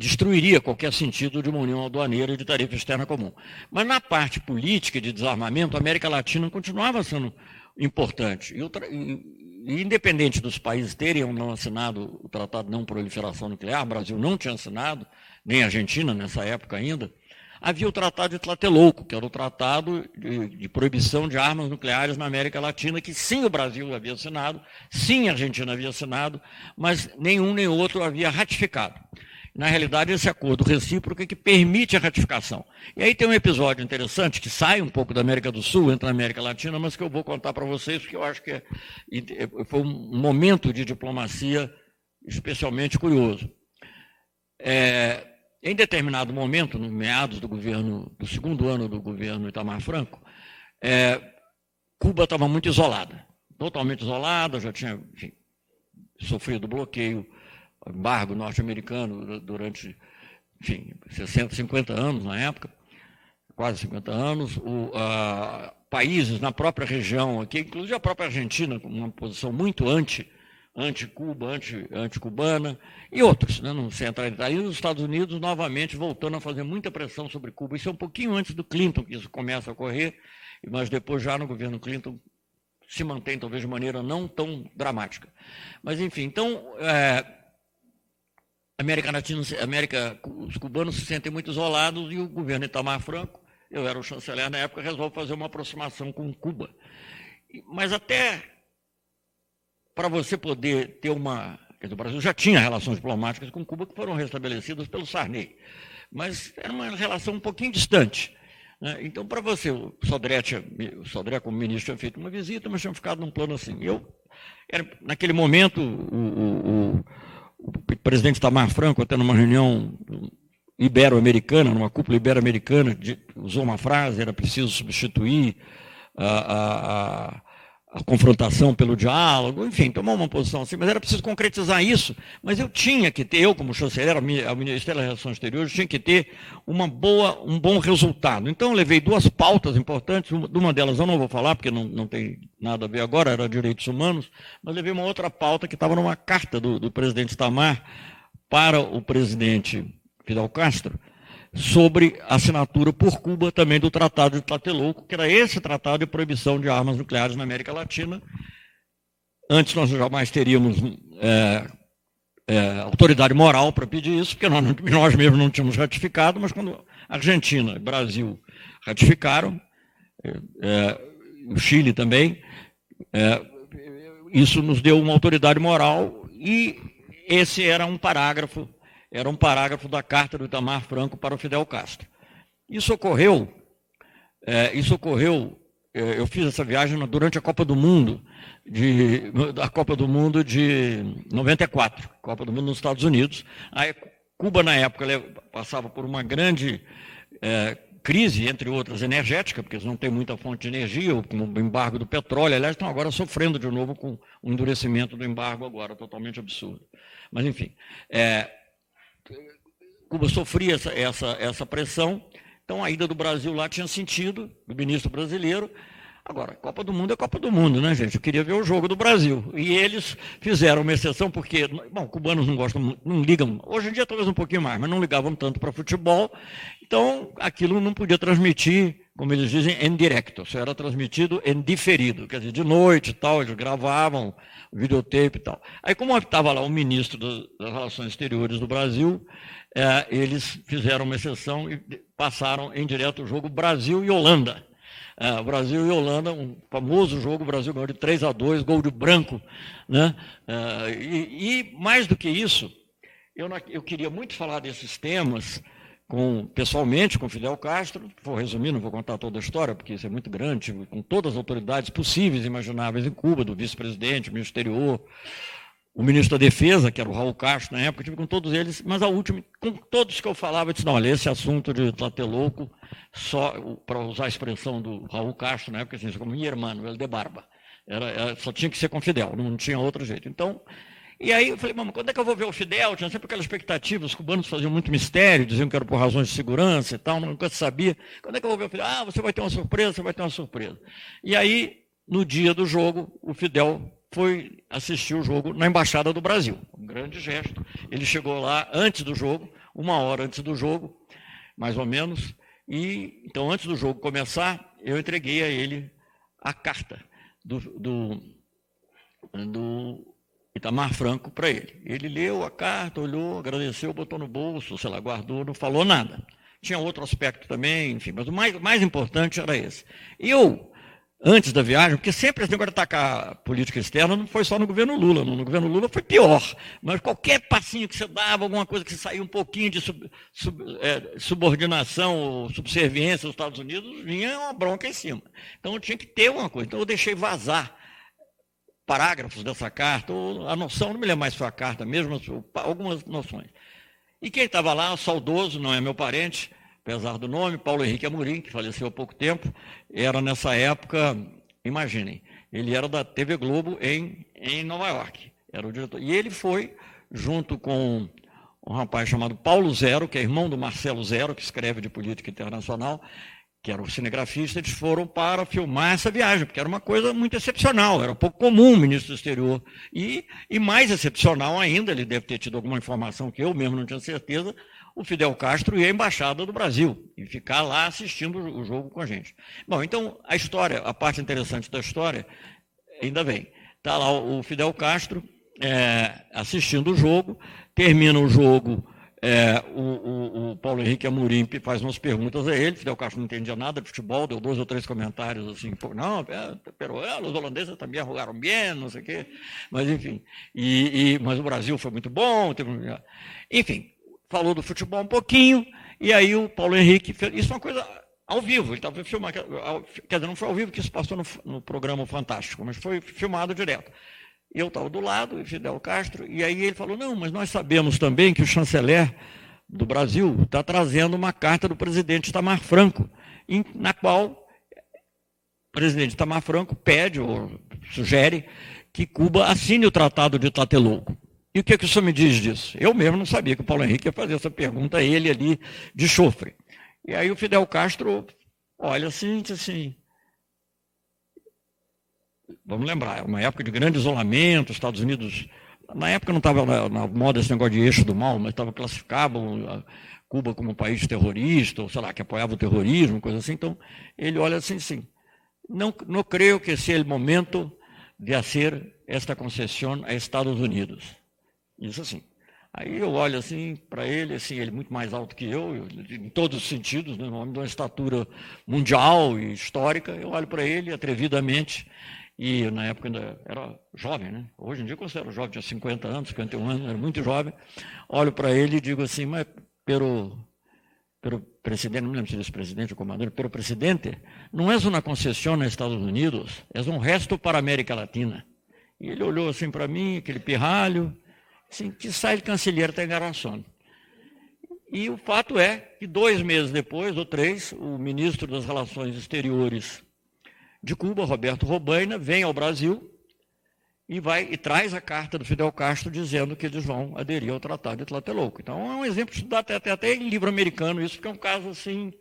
destruiria qualquer sentido de uma união aduaneira e de tarifa externa comum. Mas na parte política de desarmamento, a América Latina continuava sendo importante. E, e, independente dos países terem ou não assinado o Tratado de Não Proliferação Nuclear, o Brasil não tinha assinado, nem a Argentina nessa época ainda, havia o Tratado de Tlatelolco, que era o tratado de, de, proibição de armas nucleares na América Latina, que sim o Brasil havia assinado, sim a Argentina havia assinado, mas nenhum nem outro havia ratificado. Na realidade, esse acordo recíproco é que permite a ratificação. E aí tem um episódio interessante que sai um pouco da América do Sul, entra na América Latina, mas que eu vou contar para vocês, porque eu acho que é, foi um momento de diplomacia especialmente curioso. É, em determinado momento, no meados do governo, do segundo ano do governo Itamar Franco, é, Cuba estava muito isolada, totalmente isolada, já tinha enfim, sofrido bloqueio, embargo norte-americano durante, enfim, 60, 50 anos na época, quase 50 anos, o, a, países na própria região aqui, inclusive a própria Argentina, com uma posição muito anti anti-Cuba, anti-cubana, e outros, né, não detalhes. E os Estados Unidos, novamente, voltando a fazer muita pressão sobre Cuba. Isso é um pouquinho antes do Clinton que isso começa a ocorrer, mas depois, já no governo Clinton, se mantém talvez de maneira não tão dramática. Mas, enfim, então, é, América Latina, América, os cubanos se sentem muito isolados e o governo Itamar Franco, eu era o chanceler na época, resolve fazer uma aproximação com Cuba. Mas até para você poder ter uma. Dizer, o Brasil já tinha relações diplomáticas com Cuba que foram restabelecidas pelo Sarney, mas era uma relação um pouquinho distante. Né? Então, para você, o Sodré, tinha, o Sodré, como ministro, tinha feito uma visita, mas tinha ficado num plano assim. Eu, era, naquele momento, o, o, o, o presidente Tamar Franco, até numa reunião ibero-americana, numa cúpula ibero-americana, usou uma frase: era preciso substituir a, a, a a confrontação pelo diálogo, enfim, tomou uma posição assim, mas era preciso concretizar isso. Mas eu tinha que ter, eu como chanceler, ao Ministério das Relações Exteriores, tinha que ter uma boa, um bom resultado. Então eu levei duas pautas importantes, uma delas eu não vou falar, porque não, não tem nada a ver agora, era direitos humanos, mas levei uma outra pauta que estava numa carta do, do presidente Tamar para o presidente Fidel Castro, sobre assinatura por Cuba também do Tratado de Tlatelolco, que era esse tratado de proibição de armas nucleares na América Latina. Antes nós jamais teríamos é, é, autoridade moral para pedir isso, porque nós, <laughs> nós mesmos não tínhamos ratificado, mas quando Argentina e Brasil ratificaram, é, é o Chile também, é, isso nos deu uma autoridade moral e esse era um parágrafo era um parágrafo da carta do Itamar Franco para o Fidel Castro. Isso ocorreu, é, isso ocorreu, é, eu fiz essa viagem durante a Copa do Mundo, de, a Copa do Mundo de 94, Copa do Mundo nos Estados Unidos. Aí, Cuba, na época, passava por uma grande é, crise, entre outras, energética, porque eles não têm muita fonte de energia, com o embargo do petróleo, aliás, estão agora sofrendo de novo com o endurecimento do embargo agora, totalmente absurdo. Mas, enfim, é, Cuba sofria essa, essa, essa pressão, então a ida do Brasil lá tinha sentido, do ministro brasileiro. Agora, Copa do Mundo é Copa do Mundo, né, gente? Eu queria ver o jogo do Brasil. E eles fizeram uma exceção, porque, bom, cubanos não gostam, não ligam, hoje em dia talvez um pouquinho mais, mas não ligavam tanto para futebol, então aquilo não podia transmitir, como eles dizem, em direto, só era transmitido em diferido, quer dizer, de noite e tal, eles gravavam videotape e tal. Aí, como estava lá o ministro das Relações Exteriores do Brasil, é, eles fizeram uma exceção e passaram em direto o jogo Brasil e Holanda. É, Brasil e Holanda, um famoso jogo, Brasil ganhou de 3 a 2, gol de branco. Né? É, e, e, mais do que isso, eu, eu queria muito falar desses temas com, pessoalmente com Fidel Castro, vou resumir, não vou contar toda a história, porque isso é muito grande, com todas as autoridades possíveis e imagináveis em Cuba, do vice-presidente, ministro exterior, o ministro da Defesa, que era o Raul Castro na época, tive com todos eles, mas a última, com todos que eu falava, eu disse, não, olha, esse assunto de Tlatelolco, só, para usar a expressão do Raul Castro na época, assim, como minha irmã, ele de barba. Era, era, só tinha que ser com Fidel, não tinha outro jeito. Então, e aí eu falei, mamãe, quando é que eu vou ver o Fidel? Tinha sempre aquela expectativa, os cubanos faziam muito mistério, diziam que era por razões de segurança e tal, nunca se sabia. Quando é que eu vou ver o Fidel? Ah, você vai ter uma surpresa, você vai ter uma surpresa. E aí, no dia do jogo, o Fidel foi assistir o jogo na Embaixada do Brasil. Um grande gesto. Ele chegou lá antes do jogo, uma hora antes do jogo, mais ou menos. E então, antes do jogo começar, eu entreguei a ele a carta do, do, do Itamar Franco para ele. Ele leu a carta, olhou, agradeceu, botou no bolso, sei lá, guardou, não falou nada. tinha outro aspecto também, enfim, mas o mais, mais importante era esse. Eu, antes da viagem, porque sempre esse negócio de atacar a política externa não foi só no governo Lula, no, governo Lula foi pior, mas qualquer passinho que você dava, alguma coisa que saía um pouquinho de sub, sub, é, subordinação ou subserviência aos Estados Unidos, vinha uma bronca em cima. Então eu tinha que ter uma coisa, então eu deixei vazar parágrafos dessa carta, ou a noção, não me lembro mais se foi a carta mesmo, algumas noções. E quem estava lá, saudoso, não é meu parente, apesar do nome, Paulo Henrique Amorim, que faleceu há pouco tempo, era nessa época, imaginem, ele era da TV Globo em, em Nova York, era o diretor. E ele foi, junto com um rapaz chamado Paulo Zero, que é irmão do Marcelo Zero, que escreve de política internacional, que era o cinegrafista, eles foram para filmar essa viagem, porque era uma coisa muito excepcional, era pouco comum o ministro do exterior. E, e mais excepcional ainda, ele deve ter tido alguma informação que eu mesmo não tinha certeza, o Fidel Castro ir à Embaixada do Brasil e ficar lá assistindo o jogo com a gente. Bom, então a história, a parte interessante da história, ainda vem. Está lá o Fidel Castro é, assistindo o jogo, termina o jogo é, o, o, o, Paulo Henrique Amorim faz umas perguntas a ele, Fidel Castro não entendia nada de futebol, deu dois ou três comentários assim, não, pero é, os holandeses também jogaram bem, não sei o quê, mas enfim, e, e, mas o Brasil foi muito bom, teve, enfim, falou do futebol um pouquinho, e aí o Paulo Henrique fez, isso é uma coisa ao vivo, ele estava filmando, quer dizer, não foi ao vivo que isso passou no, no programa Fantástico, mas foi filmado direto. Eu estava do lado, Fidel Castro, e aí ele falou: não, mas nós sabemos também que o chanceler do Brasil está trazendo uma carta do presidente Itamar Franco, na qual o presidente Itamar Franco pede ou sugere que Cuba assine o Tratado de Tlatelolco. E o que, que o senhor me diz disso? Eu mesmo não sabia que o Paulo Henrique ia fazer essa pergunta a ele ali de chofre. E aí o Fidel Castro olha assim, diz assim, Vamos lembrar, é uma época de grande isolamento, Estados Unidos. Na época não estava na, na, moda esse negócio de eixo do mal, mas estava classificado Cuba como um país terrorista, ou sei lá, que apoiava o terrorismo, coisa assim. Então, ele olha assim, sim. Não, não creio que esse é o momento de fazer esta concessão a Estados Unidos. Isso assim. Aí eu olho assim para ele, assim, ele é muito mais alto que eu, em todos os sentidos, né, homem de uma estatura mundial e histórica. Eu olho para ele atrevidamente e na época ainda era jovem, né? Hoje em dia eu considero jovem, tinha 50 anos, 51 anos, era muito jovem. Olho para ele e digo assim, mas pelo, pelo presidente, não me lembro se disse presidente ou comandante, pelo presidente, não é uma concessão nos Estados Unidos, é um resto para a América Latina. E ele olhou assim para mim, aquele pirralho, assim, que sai de canceler tem garçom. E o fato é que dois meses depois, ou três, o ministro das Relações Exteriores de Cuba, Roberto Robaina, vem ao Brasil e vai e traz a carta do Fidel Castro dizendo que eles vão aderir ao Tratado de Tlatelolco. Então é um exemplo estudado até, até em livro americano isso, porque é um caso assim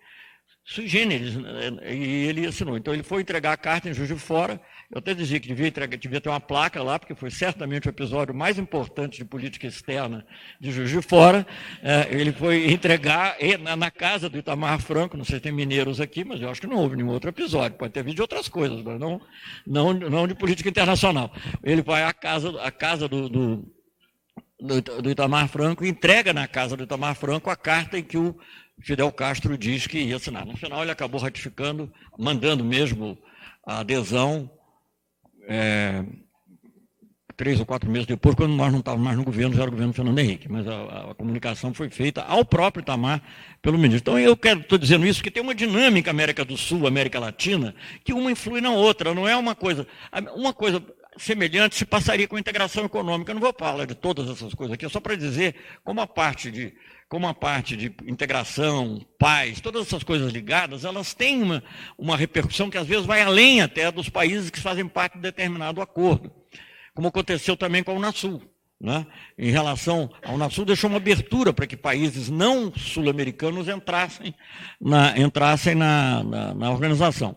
sui generis, né? e ele assinou. Então ele foi entregar a carta em Juiz de Fora, eu até dizia que devia, devia ter uma placa lá, porque foi certamente o episódio mais importante de política externa de Juiz de Fora. É, ele foi entregar na, casa do Itamar Franco, não sei se tem mineiros aqui, mas eu acho que não houve nenhum outro episódio. Pode ter vindo de outras coisas, mas não, não, não de política internacional. Ele vai à casa, à casa do, do, do, Itamar Franco entrega na casa do Itamar Franco a carta em que o Fidel Castro diz que ia assinar. No final, ele acabou ratificando, mandando mesmo a adesão é, três ou quatro meses depois, quando nós não estávamos mais no governo, já era o governo Fernando Henrique, mas a, a comunicação foi feita ao próprio Itamar pelo ministro. Então eu quero, estou dizendo isso porque tem uma dinâmica América do Sul, América Latina, que uma influi na outra, não é uma coisa. Uma coisa semelhante se passaria com a integração econômica. Eu não vou falar de todas essas coisas aqui, é só para dizer como a parte de como a parte de integração, paz, todas essas coisas ligadas, elas têm uma, uma repercussão que às vezes vai além até dos países que fazem parte de determinado acordo, como aconteceu também com a Unasul. Né? Em relação ao Unasul, deixou uma abertura para que países não sul-americanos entrassem na, entrassem na, na, na organização.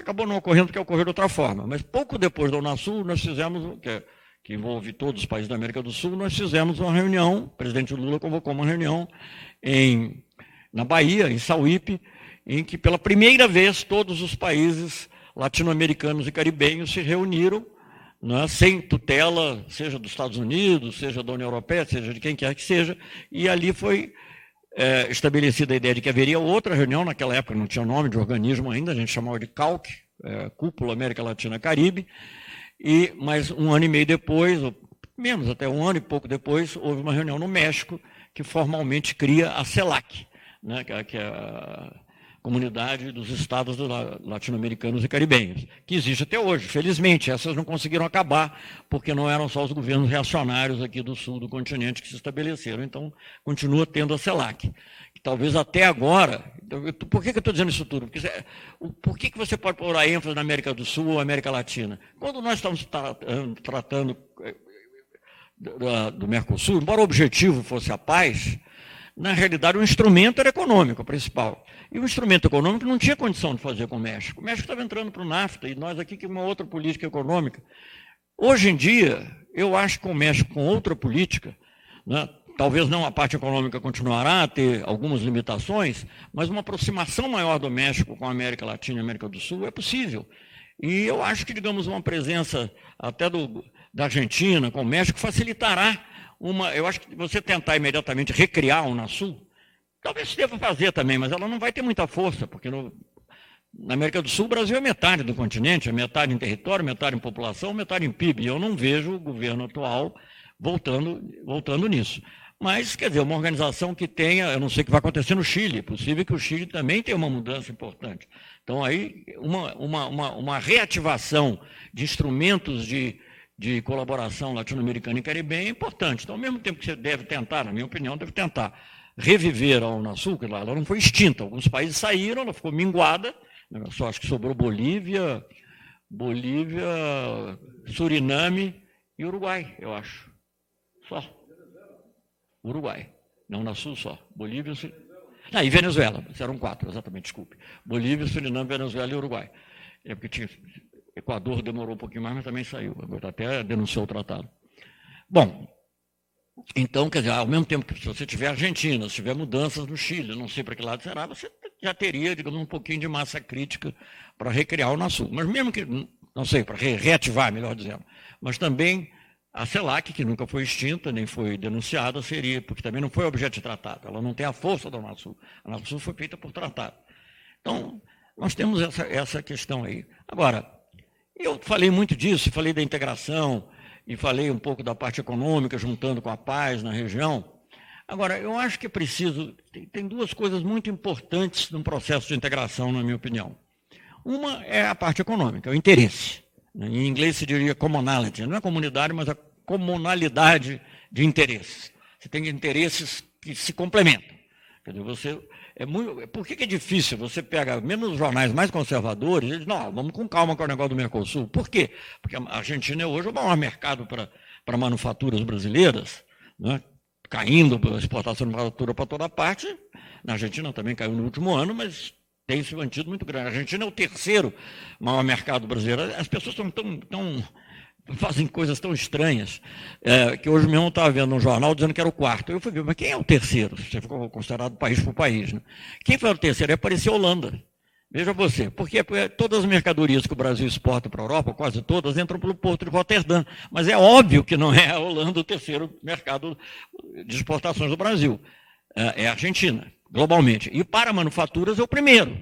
Acabou não ocorrendo porque ocorreu de outra forma. Mas pouco depois da Unasul, nós fizemos, que que envolve todos os países da América do Sul, nós fizemos uma reunião, o presidente Lula convocou uma reunião em, na Bahia, em Sauípe, em que pela primeira vez todos os países latino-americanos e caribenhos se reuniram, né, sem tutela, seja dos Estados Unidos, seja da União Europeia, seja de quem quer que seja, e ali foi é, estabelecida a ideia de que haveria outra reunião, naquela época não tinha nome de organismo ainda, a gente chamava de CALC, é, Cúpula América Latina Caribe, e mais um ano e meio depois, ou menos até um ano e pouco depois, houve uma reunião no México que formalmente cria a CELAC, né, que é, é a comunidade dos estados latino-americanos e caribenhos, que existe até hoje. Felizmente, essas não conseguiram acabar, porque não eram só os governos reacionários aqui do sul do continente que se estabeleceram. Então, continua tendo a CELAC. Talvez até agora. Por que, eu estou dizendo isso tudo? Porque, por que, você pode pôr a ênfase na América do Sul ou América Latina? Quando nós estamos tratando eh, do Mercosul, embora o objetivo fosse a paz, na realidade, o instrumento era econômico, o principal. E o instrumento econômico não tinha condição de fazer com o México. O México estava entrando para o NAFTA e nós aqui que uma outra política econômica. Hoje em dia, eu acho que o México com outra política, né, talvez não a parte econômica continuará a ter algumas limitações, mas uma aproximação maior do México com a América Latina e América do Sul é possível. E eu acho que, digamos, uma presença até do, da Argentina com o México facilitará uma, eu acho que você tentar imediatamente recriar a Unasul, talvez se deva fazer também, mas ela não vai ter muita força, porque no, na América do Sul o Brasil é metade do continente, é metade em território, metade em população, metade em PIB. E eu não vejo o governo atual voltando, voltando nisso. Mas, quer dizer, uma organização que tenha, eu não sei o que vai acontecer no Chile, é possível que o Chile também tenha uma mudança importante. Então, aí, uma, uma, uma, uma reativação de instrumentos de de colaboração latino-americana e caribenha é importante. Então, ao mesmo tempo que você deve tentar, na minha opinião, deve tentar reviver a Unasul, que ela não foi extinta, alguns países saíram, ela ficou minguada, né, só acho que sobrou Bolívia, Bolívia, Suriname e Uruguai, eu acho. Só. Uruguai. Não na Sul só. Bolívia Ah, e Venezuela. Eram quatro, exatamente, desculpe. Bolívia, Suriname, Venezuela e Uruguai. É porque tinha Equador demorou um pouquinho mais, mas também saiu. Até denunciou o tratado. Bom, então, quer dizer, ao mesmo tempo que se você tiver Argentina, se tiver mudanças no Chile, não sei para que lado será, você já teria, digamos, um pouquinho de massa crítica para recriar o NASU. Mas mesmo que, não sei, para reativar, melhor dizendo. Mas também a CELAC, que nunca foi extinta, nem foi denunciada, seria, porque também não foi objeto de tratado. Ela não tem a força da NASU. A NASU foi feita por tratado. Então, nós temos essa, essa questão aí. Agora, eu falei muito disso, falei da integração e falei um pouco da parte econômica, juntando com a paz na região. Agora, eu acho que é preciso. Tem duas coisas muito importantes no processo de integração, na minha opinião. Uma é a parte econômica, o interesse. Em inglês se diria commonality, não é comunidade, mas a comunalidade de interesses. Você tem interesses que se complementam. Quer dizer, você é muito, por que, que, é difícil? Você pega, mesmo os jornais mais conservadores, eles não, vamos com calma com o negócio do Mercosul. Por quê? Porque a Argentina é hoje o maior mercado para, para manufaturas brasileiras, né? caindo a exportação de manufatura para toda parte. Na Argentina também caiu no último ano, mas tem se mantido muito grande. A Argentina é o terceiro maior mercado brasileiro. As pessoas estão tão, tão fazem coisas tão estranhas, é, que hoje mesmo estava vendo um jornal dizendo que era o quarto. Eu fui ver, mas quem é o terceiro? Você ficou considerado país por país. Né? Quem foi o terceiro? Aí apareceu a Holanda. Veja você, porque todas as mercadorias que o Brasil exporta para a Europa, quase todas, entram pelo porto de Rotterdam. Mas é óbvio que não é a Holanda o terceiro mercado de exportações do Brasil. É, é a Argentina, globalmente. E para manufaturas é o primeiro.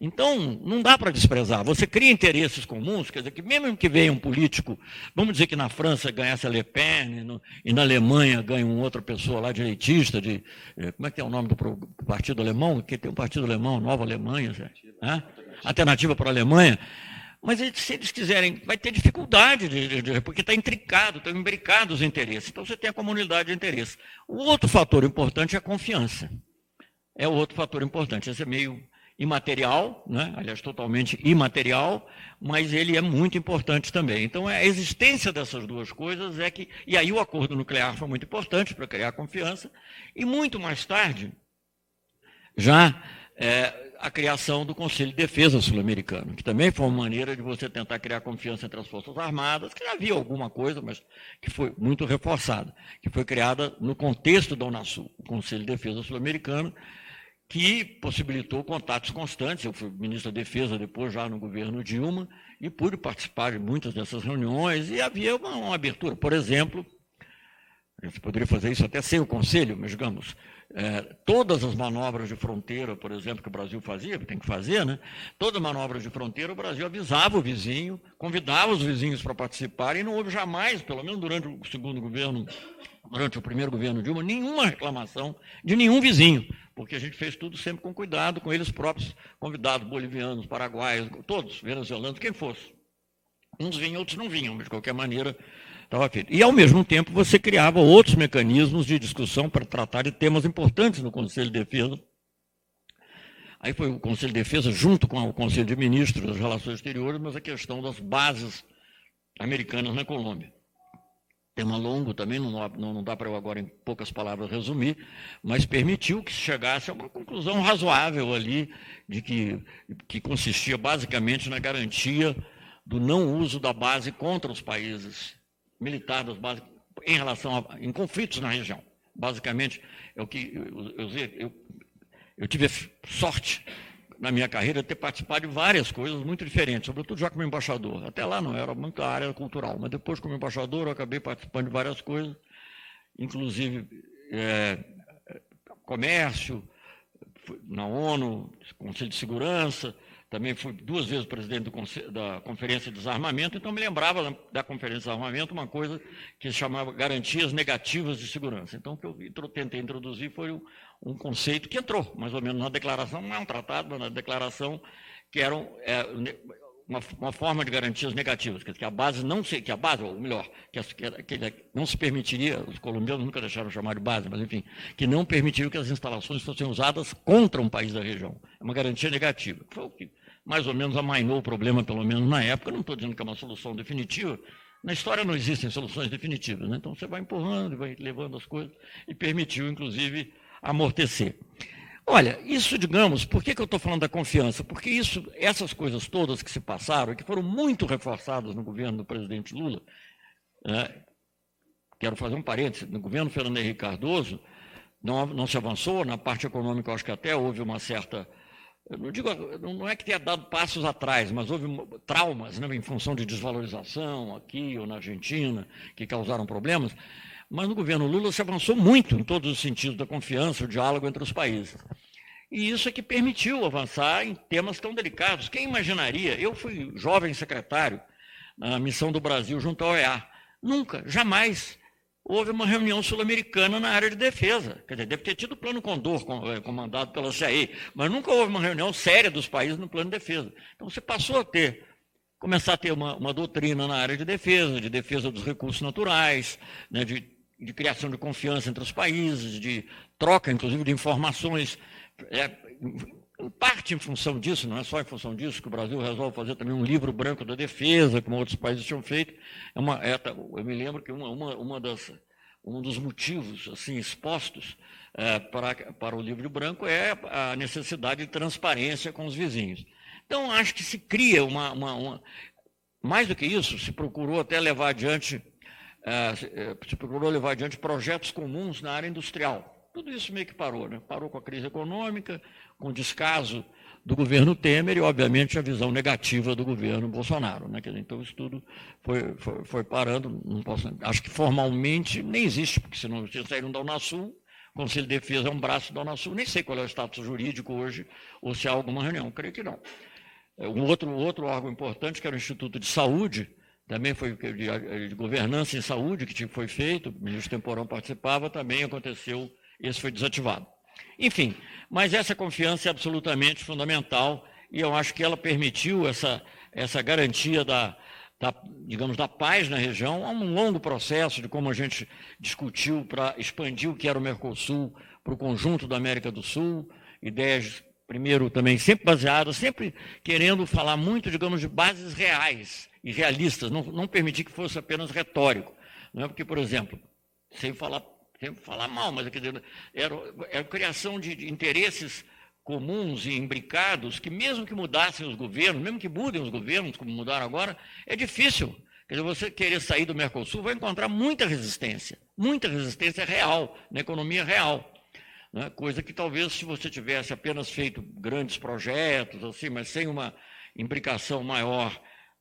Então, não dá para desprezar. Você cria interesses comuns, quer dizer, que mesmo que venha um político, vamos dizer que na França ganhasse a Le Pen, no, e na Alemanha ganha uma outra pessoa lá direitista, de, eh, como é que é o nome do partido alemão? Que tem um partido alemão, Nova Alemanha, Alternativa para a Alemanha. Mas se eles quiserem, vai ter dificuldade, de, de, porque está intricado, estão imbricados os interesses. Então você tem a comunidade de interesses. O outro fator importante é a confiança. É o outro fator importante. Esse é meio imaterial, né? aliás, totalmente imaterial, mas ele é muito importante também. Então, é a existência dessas duas coisas é que. E aí, o acordo nuclear foi muito importante para criar confiança, e muito mais tarde, já é, a criação do Conselho de Defesa Sul-Americano, que também foi uma maneira de você tentar criar confiança entre as Forças Armadas, que já havia alguma coisa, mas que foi muito reforçada, que foi criada no contexto da Unasul, o Conselho de Defesa Sul-Americano, que possibilitou contatos constantes. Eu fui ministro da Defesa depois, já no governo Dilma, e pude participar de muitas dessas reuniões, e havia uma, uma abertura. Por exemplo, a gente poderia fazer isso até sem o Conselho, mas digamos, é, todas as manobras de fronteira, por exemplo, que o Brasil fazia, tem que fazer, né? Todas as manobras de fronteira, o Brasil avisava o vizinho, convidava os vizinhos para participarem, e não houve jamais, pelo menos durante o segundo governo, durante o primeiro governo Dilma, nenhuma reclamação de nenhum vizinho, porque a gente fez tudo sempre com cuidado, com eles próprios convidados, bolivianos, paraguaios, todos, venezuelanos, quem fosse. Uns vinham, outros não vinham, mas de qualquer maneira estava feito. E, ao mesmo tempo, você criava outros mecanismos de discussão para tratar de temas importantes no Conselho de Defesa. Aí foi o Conselho de Defesa, junto com o Conselho de Ministros das Relações Exteriores, mas a questão das bases americanas na Colômbia. Tema longo também, não, não, não dá para eu agora, em poucas palavras, resumir, mas permitiu que se chegasse a uma conclusão razoável ali, de que, que consistia basicamente na garantia do não uso da base contra os países militar das bases em relação a em conflitos na região. Basicamente, é o que eu, eu, eu, eu tive sorte na minha carreira ter participado de várias coisas muito diferentes, sobretudo já como embaixador. Até lá não era muito a área cultural, mas depois como embaixador eu acabei participando de várias coisas, inclusive é, comércio, na ONU, Conselho de Segurança, também fui duas vezes presidente da Conferência de Desarmamento, então me lembrava da Conferência de Desarmamento uma coisa que se chamava garantias negativas de segurança. Então, o que eu tentei introduzir foi um, conceito que entrou, mais ou menos, na declaração, não é um tratado, mas na declaração, que era é, uma, uma, forma de garantias negativas, que a base não se, que a base, ou melhor, que, as, que, que não se permitiria, os colombianos nunca deixaram chamar de base, mas enfim, que não permitiriam que as instalações fossem usadas contra um país da região. É uma garantia negativa. Foi o que mais ou menos amainou o problema, pelo menos na época. Não estou dizendo que é uma solução definitiva. Na história não existem soluções definitivas. Né? Então você vai empurrando, vai levando as coisas e permitiu, inclusive, amortecer. Olha, isso, digamos, por que, que eu estou falando da confiança? Porque isso, essas coisas todas que se passaram, que foram muito reforçadas no governo do presidente Lula, né, quero fazer um parênteses, no governo Fernando Henrique Cardoso, não, não se avançou, na parte econômica, acho que até houve uma certa não, digo, não é que tenha dado passos atrás, mas houve traumas né, em função de desvalorização aqui ou na Argentina, que causaram problemas. Mas no governo Lula se avançou muito em todos os sentidos da confiança, o diálogo entre os países. E isso é que permitiu avançar em temas tão delicados. Quem imaginaria? Eu fui jovem secretário na missão do Brasil junto à OEA. Nunca, jamais houve uma reunião sul-americana na área de defesa. Quer dizer, deve ter tido o plano Condor, eh, comandado pela CIA, mas nunca houve uma reunião séria dos países no plano de defesa. Então você passou a ter, começar a ter uma, uma doutrina na área de defesa, de defesa dos recursos naturais, né, de, de, criação de confiança entre os países, de troca, inclusive, de informações. É, em parte em função disso, não é só em função disso, que o Brasil resolve fazer também um livro branco da defesa, como outros países tinham feito. É uma, é, eu me lembro que uma, uma, uma das, um dos motivos assim expostos é, para, para o livro branco é a necessidade de transparência com os vizinhos. Então, acho que se cria uma. uma, uma mais do que isso, se procurou até levar adiante, se procurou levar adiante projetos comuns na área industrial. Tudo isso meio que parou, né? Parou com a crise econômica, com o descaso do governo Temer e, obviamente, a visão negativa do governo Bolsonaro. Né? Então, isso tudo foi, foi, foi parando. Posso, acho que formalmente nem existe, porque senão vocês saíram da Unasul, o Conselho de Defesa é um braço da Unasul, nem sei qual é o status jurídico hoje, ou se há alguma reunião, creio que não. É, um outro, outro órgão importante, que era o Instituto de Saúde, também foi de, de governança em saúde, que foi feito, o ministro Temporão participava, também aconteceu, esse foi desativado. Enfim, mas essa confiança é absolutamente fundamental e eu acho que ela permitiu essa, essa garantia da, da, digamos, da paz na região. Há um longo processo de como a gente discutiu para expandir o que era o Mercosul para o conjunto da América do Sul, ideias, primeiro, também sempre baseadas, sempre querendo falar muito, digamos, de bases reais e realistas, não, não permitir que fosse apenas retórico. Não é porque, por exemplo, sem falar sempre falar mal, mas dizer, era, era criação de, de interesses comuns e imbricados que, mesmo que mudassem os governos, mesmo que mudem os governos, como mudaram agora, é difícil. Quer dizer, você querer sair do Mercosul vai encontrar muita resistência, muita resistência real, na economia real. Né? Coisa que talvez, se você tivesse apenas feito grandes projetos, assim, mas sem uma imbricação maior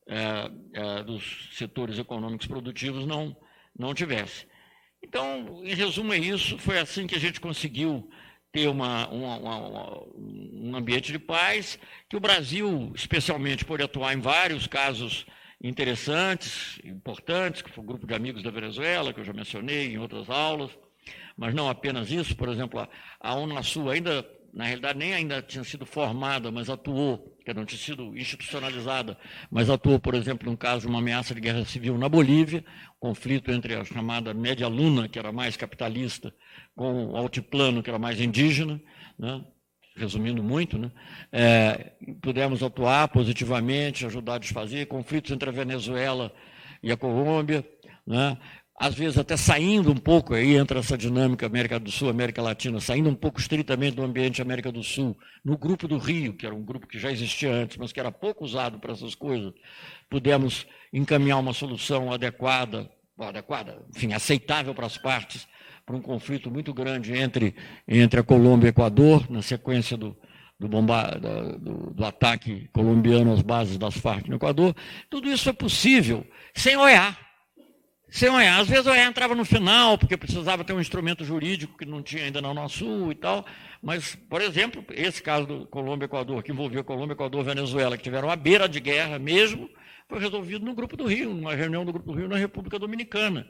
é, é, dos setores econômicos produtivos, não, não tivesse. Então, em resumo, é isso. Foi assim que a gente conseguiu ter uma, uma, uma, um ambiente de paz, que o Brasil, especialmente, pode atuar em vários casos interessantes, importantes, que foi o grupo de amigos da Venezuela, que eu já mencionei em outras aulas, mas não apenas isso, por exemplo, a, a Unasul ainda na realidade nem ainda tinha sido formada, mas atuou, que não tinha sido institucionalizada, mas atuou, por exemplo, no caso de uma ameaça de guerra civil na Bolívia, conflito entre a chamada média luna, que era mais capitalista, com o altiplano, que era mais indígena, né? resumindo muito, né? É, pudemos atuar positivamente, ajudar a desfazer conflitos entre a Venezuela e a Colômbia, né? Às vezes até saindo um pouco, aí entra essa dinâmica América do Sul, América Latina, saindo um pouco estritamente do ambiente América do Sul, no grupo do Rio, que era um grupo que já existia antes, mas que era pouco usado para essas coisas, pudemos encaminhar uma solução adequada, adequada, enfim, aceitável para as partes, para um conflito muito grande entre, entre a Colômbia e o Equador, na sequência do, do, bomba, do, do ataque colombiano às bases das Farc no Equador. Tudo isso é possível sem olhar sem OEA. Às vezes OEA entrava no final, porque precisava ter um instrumento jurídico que não tinha ainda na Unasul e tal. Mas, por exemplo, esse caso do Colômbia-Equador, que envolvia Colômbia, Equador Venezuela, que tiveram a beira de guerra mesmo, foi resolvido no Grupo do Rio, numa reunião do Grupo do Rio na República Dominicana.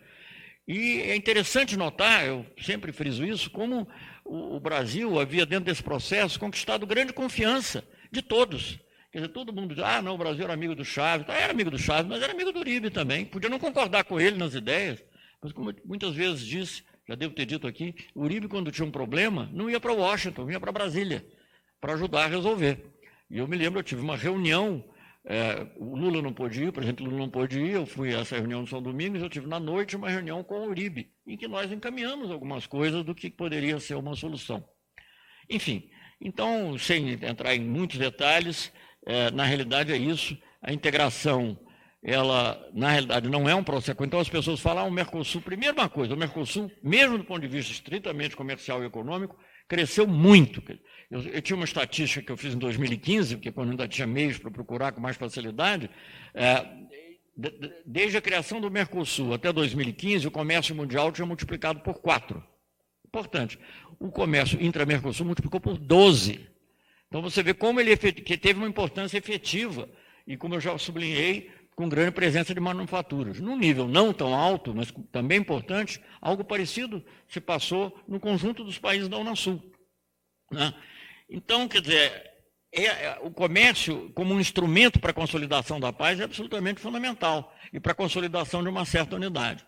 E é interessante notar, eu sempre friso isso, como o Brasil havia, dentro desse processo, conquistado grande confiança de todos. Quer dizer, todo mundo diz, ah, não, o Brasil era amigo do Chaves. Ah, era amigo do Chaves, mas era amigo do Uribe também. Podia não concordar com ele nas ideias, mas como muitas vezes disse, já devo ter dito aqui, o Uribe, quando tinha um problema, não ia para Washington, ia para Brasília, para ajudar a resolver. E eu me lembro, eu tive uma reunião, é, o Lula não pôde ir, o presidente Lula não pôde ir, eu fui a essa reunião no São Domingos, eu tive na noite uma reunião com o Uribe, em que nós encaminhamos algumas coisas do que poderia ser uma solução. Enfim, então, sem entrar em muitos detalhes, é, na realidade é isso. A integração, ela, na realidade, não é um processo. Então as pessoas falam, ah, o Mercosul, primeiro uma coisa, o Mercosul, mesmo do ponto de vista estritamente comercial e econômico, cresceu muito. Eu, eu tinha uma estatística que eu fiz em 2015, porque quando ainda tinha meios para procurar com mais facilidade, é, desde a criação do Mercosul até 2015, o comércio mundial tinha multiplicado por quatro. Importante. O comércio intra-Mercosul multiplicou por 12. Então você vê como ele que teve uma importância efetiva e, como eu já sublinhei, com grande presença de manufaturas. Num nível não tão alto, mas também importante, algo parecido se passou no conjunto dos países da Unasul. Né? Então, quer dizer, é, é, o comércio como um instrumento para a consolidação da paz é absolutamente fundamental e para a consolidação de uma certa unidade.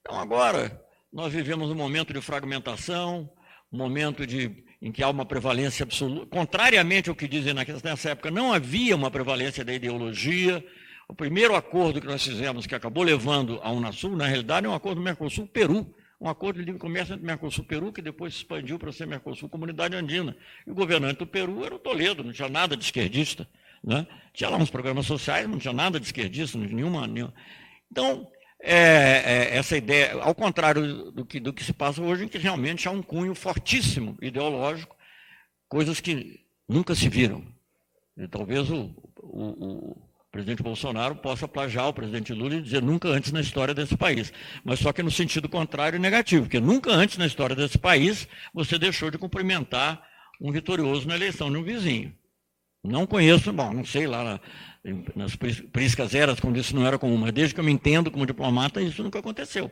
Então, agora, nós vivemos um momento de fragmentação, um momento de em que há uma prevalência absoluta. Contrariamente ao que dizem nessa época, não havia uma prevalência da ideologia. O primeiro acordo que nós fizemos, que acabou levando a Unasul, na realidade, é um acordo Mercosul-Peru, um acordo de livre comércio entre Mercosul e Peru, que depois se expandiu para ser Mercosul Comunidade Andina. E o governante do Peru era o Toledo, não tinha nada de esquerdista. Né? Tinha lá uns programas sociais, não tinha nada de esquerdista, nenhuma. nenhuma. Então, é, é, essa ideia, ao contrário do que, do que se passa hoje, em que realmente há um cunho fortíssimo ideológico, coisas que nunca se viram. E talvez o, o, o, presidente Bolsonaro possa plagiar o presidente Lula e dizer nunca antes na história desse país. Mas só que no sentido contrário e negativo, porque nunca antes na história desse país você deixou de cumprimentar um vitorioso na eleição de um vizinho. Não conheço, bom, não sei lá nas priscas eras, quando isso não era comum, mas desde que eu me entendo como diplomata, isso nunca aconteceu.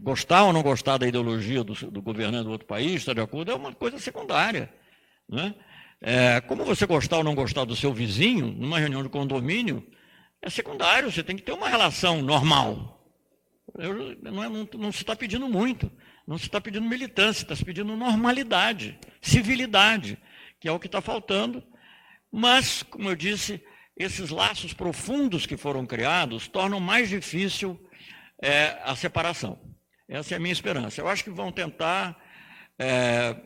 Gostar ou não gostar da ideologia do, do governante do outro país, estar de acordo, é uma coisa secundária. Né? É, como você gostar ou não gostar do seu vizinho, numa reunião de condomínio, é secundário, você tem que ter uma relação normal. Eu, não, é, não, não, se está pedindo muito, não se está pedindo militância, está se pedindo normalidade, civilidade, que é o que está faltando. Mas, como eu disse, esses laços profundos que foram criados tornam mais difícil é, a separação. Essa é a minha esperança. Eu acho que vão tentar. É,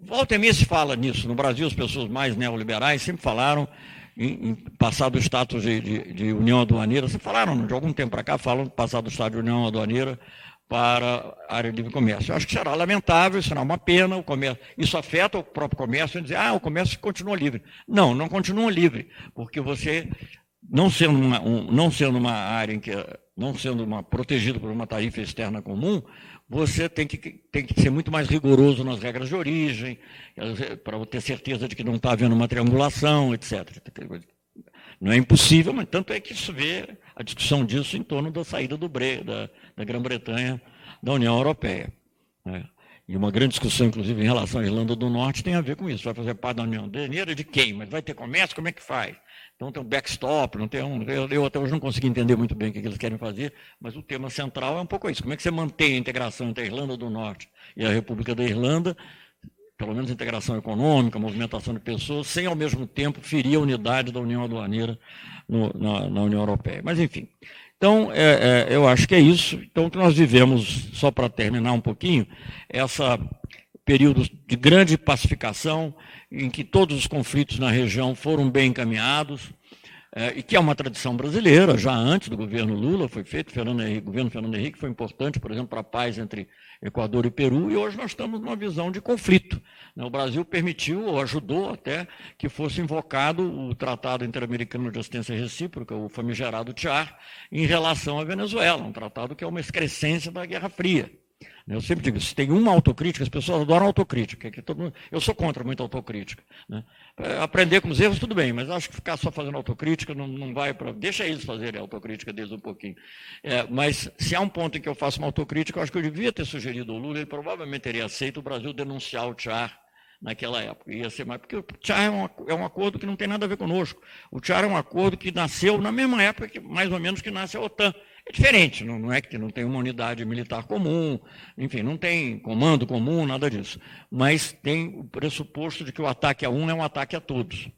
volta se fala nisso. No Brasil, as pessoas mais neoliberais sempre falaram em, em passar do status de, de, de União Aduaneira. Se falaram de algum tempo para cá, falam passar do status de União Aduaneira para a área de livre comércio. Eu acho que será lamentável, será uma pena, o comércio, isso afeta o próprio comércio, dizer, ah, o comércio continua livre. Não, não continua livre, porque você não sendo uma, um, não sendo uma área em que não sendo uma protegido por uma tarifa externa comum, você tem que, tem que ser muito mais rigoroso nas regras de origem, para ter certeza de que não está havendo uma triangulação, etc. Não é impossível, mas tanto é que se vê a discussão disso em torno da saída do Bre, da, da Grã-Bretanha da União Europeia. Né? E uma grande discussão, inclusive, em relação à Irlanda do Norte tem a ver com isso. Vai fazer parte da União Europeia de quem? Mas vai ter comércio? Como é que faz? Então tem um backstop, não tem um. Eu, até hoje não consegui entender muito bem o que, eles querem fazer, mas o tema central é um pouco isso. Como é que você mantém a integração entre a Irlanda do Norte e a República da Irlanda, pelo menos integração econômica, movimentação de pessoas, sem ao mesmo tempo ferir a unidade da União Aduaneira no, na, na, União Europeia. Mas enfim. Então, é, é, eu acho que é isso. Então, que nós vivemos, só para terminar um pouquinho, essa período de grande pacificação, em que todos os conflitos na região foram bem encaminhados, é, e que é uma tradição brasileira, já antes do governo Lula foi feito, Fernando Henrique, o governo Fernando Henrique foi importante, por exemplo, para a paz entre Equador e Peru, e hoje nós estamos numa visão de conflito. Né? O Brasil permitiu, ou ajudou até, que fosse invocado o Tratado Interamericano de Assistência Recíproca, o famigerado TIAR, em relação à Venezuela, um tratado que é uma excrescência da Guerra Fria. Eu sempre digo, se tem uma autocrítica, as pessoas adoram autocrítica. Que todo mundo, eu sou contra muita autocrítica. Né? É, aprender com os erros, tudo bem, mas acho que ficar só fazendo autocrítica não, não vai para. Deixa eles fazerem autocrítica deles um pouquinho. É, mas se há um ponto em que eu faço uma autocrítica, eu acho que eu devia ter sugerido ao Lula, ele provavelmente teria aceito o Brasil denunciar o Tchar naquela época. Ia ser mais, porque o Tchar é um, é um acordo que não tem nada a ver conosco. O Tchar é um acordo que nasceu na mesma época, que, mais ou menos, que nasce a OTAN. É diferente, não, não é que não tem uma unidade militar comum, enfim, não tem comando comum, nada disso. Mas tem o pressuposto de que o ataque a um é um ataque a todos.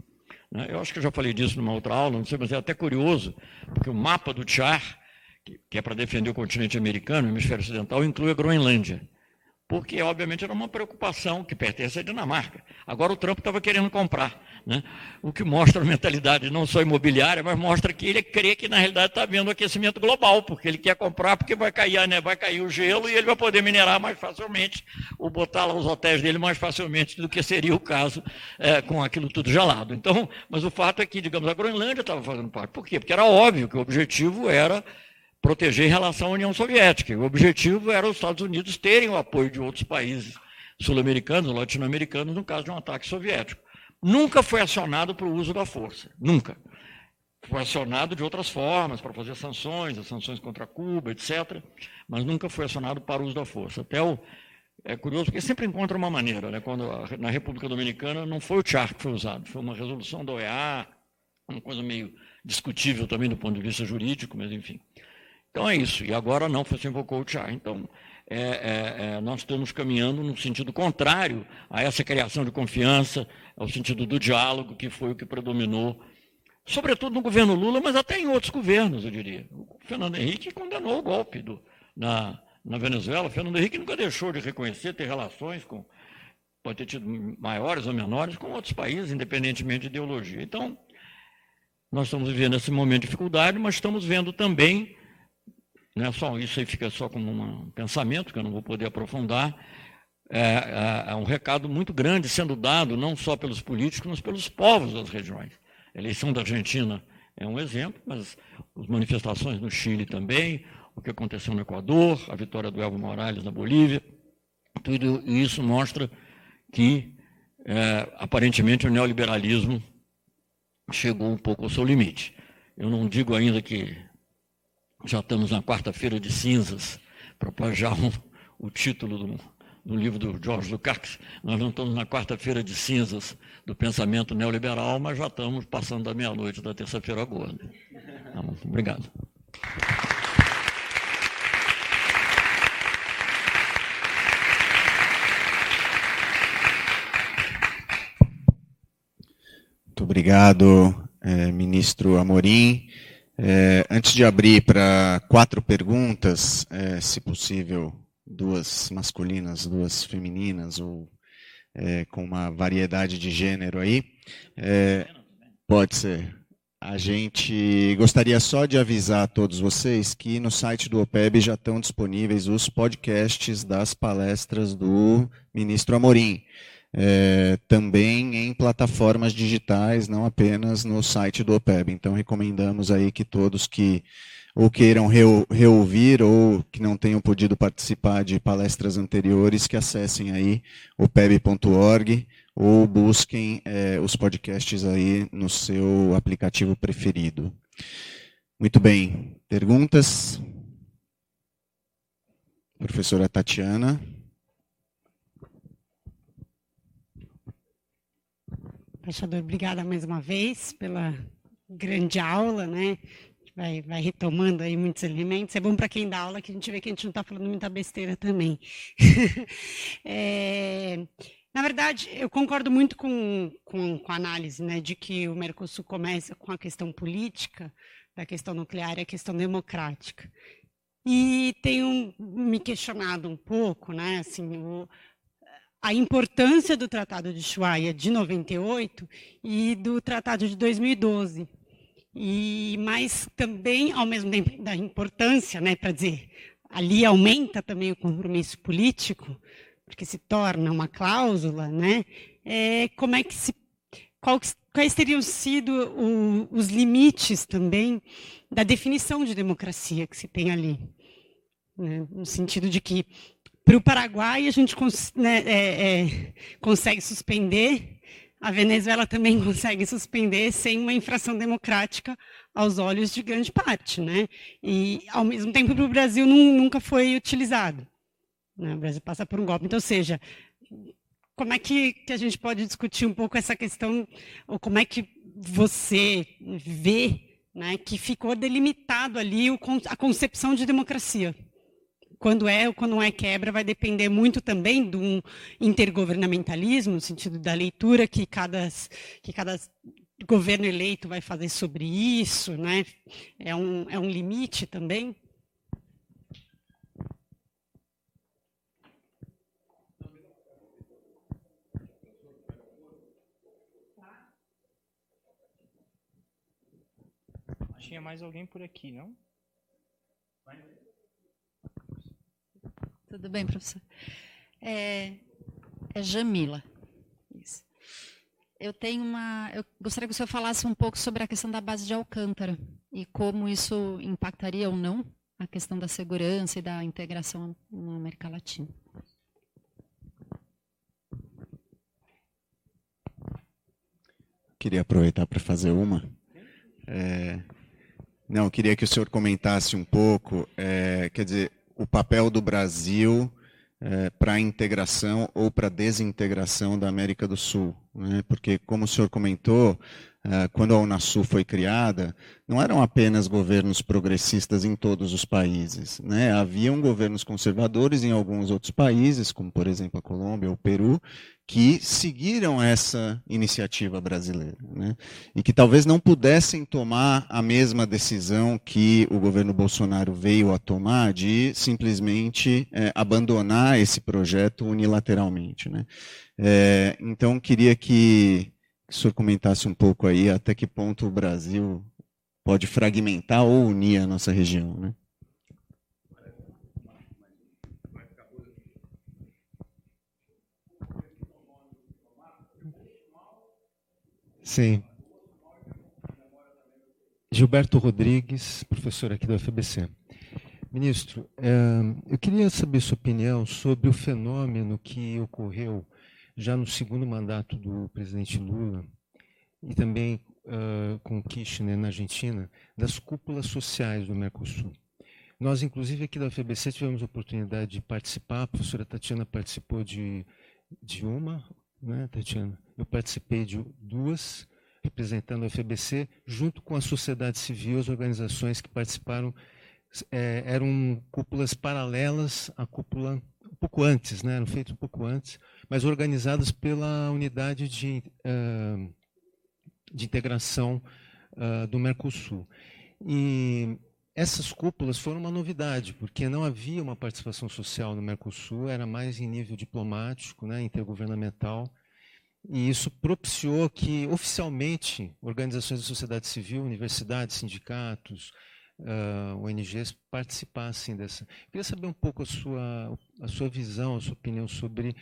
Né? Eu acho que eu já falei disso numa outra aula, não sei, mas é até curioso, porque o mapa do Tchar, que é para defender o continente americano, o hemisfério ocidental, inclui a Groenlândia porque obviamente era uma preocupação que pertence à Dinamarca. Agora o Trump estava querendo comprar, né? o que mostra a mentalidade não só imobiliária, mas mostra que ele crê que na realidade está havendo aquecimento global, porque ele quer comprar porque vai cair, né? vai cair o gelo e ele vai poder minerar mais facilmente, ou botar lá os hotéis dele mais facilmente do que seria o caso é, com aquilo tudo gelado. Então, mas o fato é que, digamos, a Groenlândia estava fazendo parte. Por quê? Porque era óbvio que o objetivo era proteger em relação à União Soviética. O objetivo era os Estados Unidos terem o apoio de outros países sul-americanos, latino-americanos, no caso de um ataque soviético. Nunca foi acionado para o uso da força, nunca. Foi acionado de outras formas, para fazer sanções, as sanções contra Cuba, etc., mas nunca foi acionado para o uso da força. Até o, é curioso, porque sempre encontra uma maneira. Né? Quando na República Dominicana não foi o char que foi usado, foi uma resolução da OEA, uma coisa meio discutível também do ponto de vista jurídico, mas enfim. Então é isso. E agora não, você invocou o. Então, é, é, é, nós estamos caminhando no sentido contrário a essa criação de confiança, ao sentido do diálogo, que foi o que predominou, sobretudo no governo Lula, mas até em outros governos, eu diria. O Fernando Henrique condenou o golpe do, na, na Venezuela. O Fernando Henrique nunca deixou de reconhecer, ter relações com, pode ter tido maiores ou menores, com outros países, independentemente de ideologia. Então, nós estamos vivendo esse momento de dificuldade, mas estamos vendo também é só isso aí fica só como um pensamento que eu não vou poder aprofundar. É, é, é, um recado muito grande sendo dado não só pelos políticos, mas pelos povos das regiões. A eleição da Argentina é um exemplo, mas as manifestações no Chile também, o que aconteceu no Equador, a vitória do Evo Morales na Bolívia, tudo isso mostra que é, aparentemente o neoliberalismo chegou um pouco ao seu limite. Eu não digo ainda que já estamos na quarta-feira de cinzas, para plagiar um, o título do, do, livro do George Lukács. Nós não estamos na quarta-feira de cinzas do pensamento neoliberal, mas já estamos passando da meia-noite da terça-feira gorda. Tá bom, obrigado. Muito obrigado, eh, ministro Amorim. É, antes de abrir para quatro perguntas, é, se possível, duas masculinas, duas femininas, ou é, com uma variedade de gênero aí, é, pode ser. A gente gostaria só de avisar a todos vocês que no site do OPEB já estão disponíveis os podcasts das palestras do ministro Amorim. É, também em plataformas digitais, não apenas no site do OPEB. Então, recomendamos aí que todos que ou queiram reouvir ou que não tenham podido participar de palestras anteriores, que acessem aí opeb.org ou busquem é, os podcasts aí no seu aplicativo preferido. Muito bem. Perguntas? Professora Tatiana. Embaixador, obrigada mais uma vez pela grande aula, né? Vai, vai retomando aí muitos elementos. É bom para quem dá aula que a gente vê que a gente não está falando muita besteira também. <laughs> é, na verdade, eu concordo muito com, com, com, a análise né, de que o Mercosul começa com a questão política, da questão nuclear e a questão democrática. E tenho me questionado um pouco, né, assim, o, a importância do Tratado de Ushuaia de 98 e do Tratado de 2012. E mas também ao mesmo tempo da importância, né, para dizer, ali aumenta também o compromisso político, porque se torna uma cláusula, né? É, como é que se qual, quais teriam sido o, os limites também da definição de democracia que se tem ali? Né? No sentido de que, para o Paraguai, a gente cons né, é, é, consegue suspender, a Venezuela também <laughs> consegue suspender sem uma infração democrática aos olhos de grande parte. Né? E, ao mesmo tempo, para o Brasil não, nunca foi utilizado. Né? O Brasil passa por um golpe. Então, ou seja, como é que, que a gente pode discutir um pouco essa questão, ou como é que você vê né, que ficou delimitado ali a concepção de democracia? Quando é ou quando não é quebra, vai depender muito também de um intergovernamentalismo, no sentido da leitura que cada, que cada governo eleito vai fazer sobre isso, né? é, um, é um limite também. Tinha mais alguém por aqui, não? Tudo bem, professor? É, é Jamila. Isso. Eu tenho uma. Eu gostaria que o senhor falasse um pouco sobre a questão da base de Alcântara e como isso impactaria ou não a questão da segurança e da integração na América Latina. Queria aproveitar para fazer uma. É, não, queria que o senhor comentasse um pouco, é, quer dizer, o papel do Brasil é, para a integração ou para a desintegração da América do Sul. Né? Porque, como o senhor comentou, é, quando a Unasul foi criada, não eram apenas governos progressistas em todos os países. Né? Haviam governos conservadores em alguns outros países, como, por exemplo, a Colômbia ou o Peru, que seguiram essa iniciativa brasileira né? e que talvez não pudessem tomar a mesma decisão que o governo Bolsonaro veio a tomar de simplesmente é, abandonar esse projeto unilateralmente. Né? É, então, queria que, que o senhor comentasse um pouco aí até que ponto o Brasil pode fragmentar ou unir a nossa região. Né? Sim. Gilberto Rodrigues, professor aqui do FBC. Ministro, é, eu queria saber sua opinião sobre o fenômeno que ocorreu já no segundo mandato do presidente Lula e também uh, com Kirchner na Argentina, das cúpulas sociais do Mercosul. Nós, inclusive, aqui da FBC tivemos a oportunidade de participar, a professora Tatiana participou de, de uma, né, Tatiana? Eu participei de duas, representando a FBC, junto com a sociedade civil, as organizações que participaram é, eram cúpulas paralelas à cúpula um pouco antes, né? eram feitas um pouco antes, mas organizadas pela unidade de, uh, de integração uh, do Mercosul. E essas cúpulas foram uma novidade, porque não havia uma participação social no Mercosul, era mais em nível diplomático, né, intergovernamental, e isso propiciou que, oficialmente, organizações da sociedade civil, universidades, sindicatos, uh, ONGs participassem dessa. Eu queria saber um pouco a sua, a sua visão, a sua opinião sobre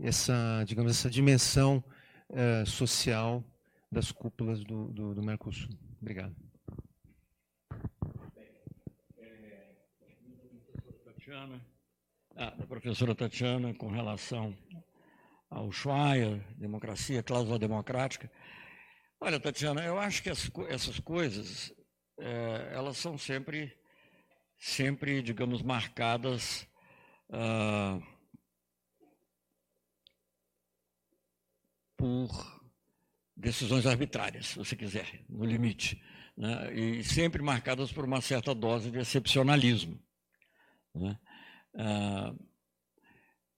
essa, digamos, essa dimensão uh, social das cúpulas do, do, do Mercosul. Obrigado. Tatiana, a professora Tatiana, com relação ao Schweier, democracia, cláusula democrática. Olha, Tatiana, eu acho que as, essas coisas, é, elas são sempre, sempre, digamos, marcadas ah, por decisões arbitrárias, se você quiser, no limite, né? e sempre marcadas por uma certa dose de excepcionalismo. Né? Ah,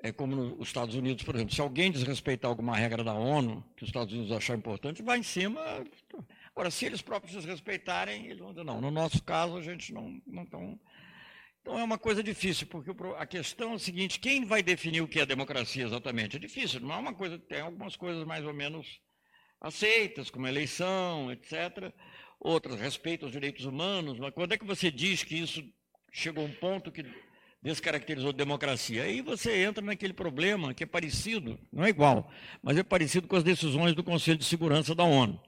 é como nos Estados Unidos, por exemplo, se alguém desrespeitar alguma regra da ONU, que os Estados Unidos achar importante, vai em cima. Agora, se eles próprios desrespeitarem, eles vão dizer, não, no nosso caso a gente não Então, então é uma coisa difícil, porque a questão é a seguinte, quem vai definir o que é democracia exatamente? É difícil, não é uma coisa, tem algumas coisas mais ou menos aceitas, como eleição, etc. Outras, respeito aos direitos humanos, mas quando é que você diz que isso chegou a um ponto que descaracterizou democracia? Aí você entra naquele problema que é parecido, não é igual, mas é parecido com as decisões do Conselho de Segurança da ONU.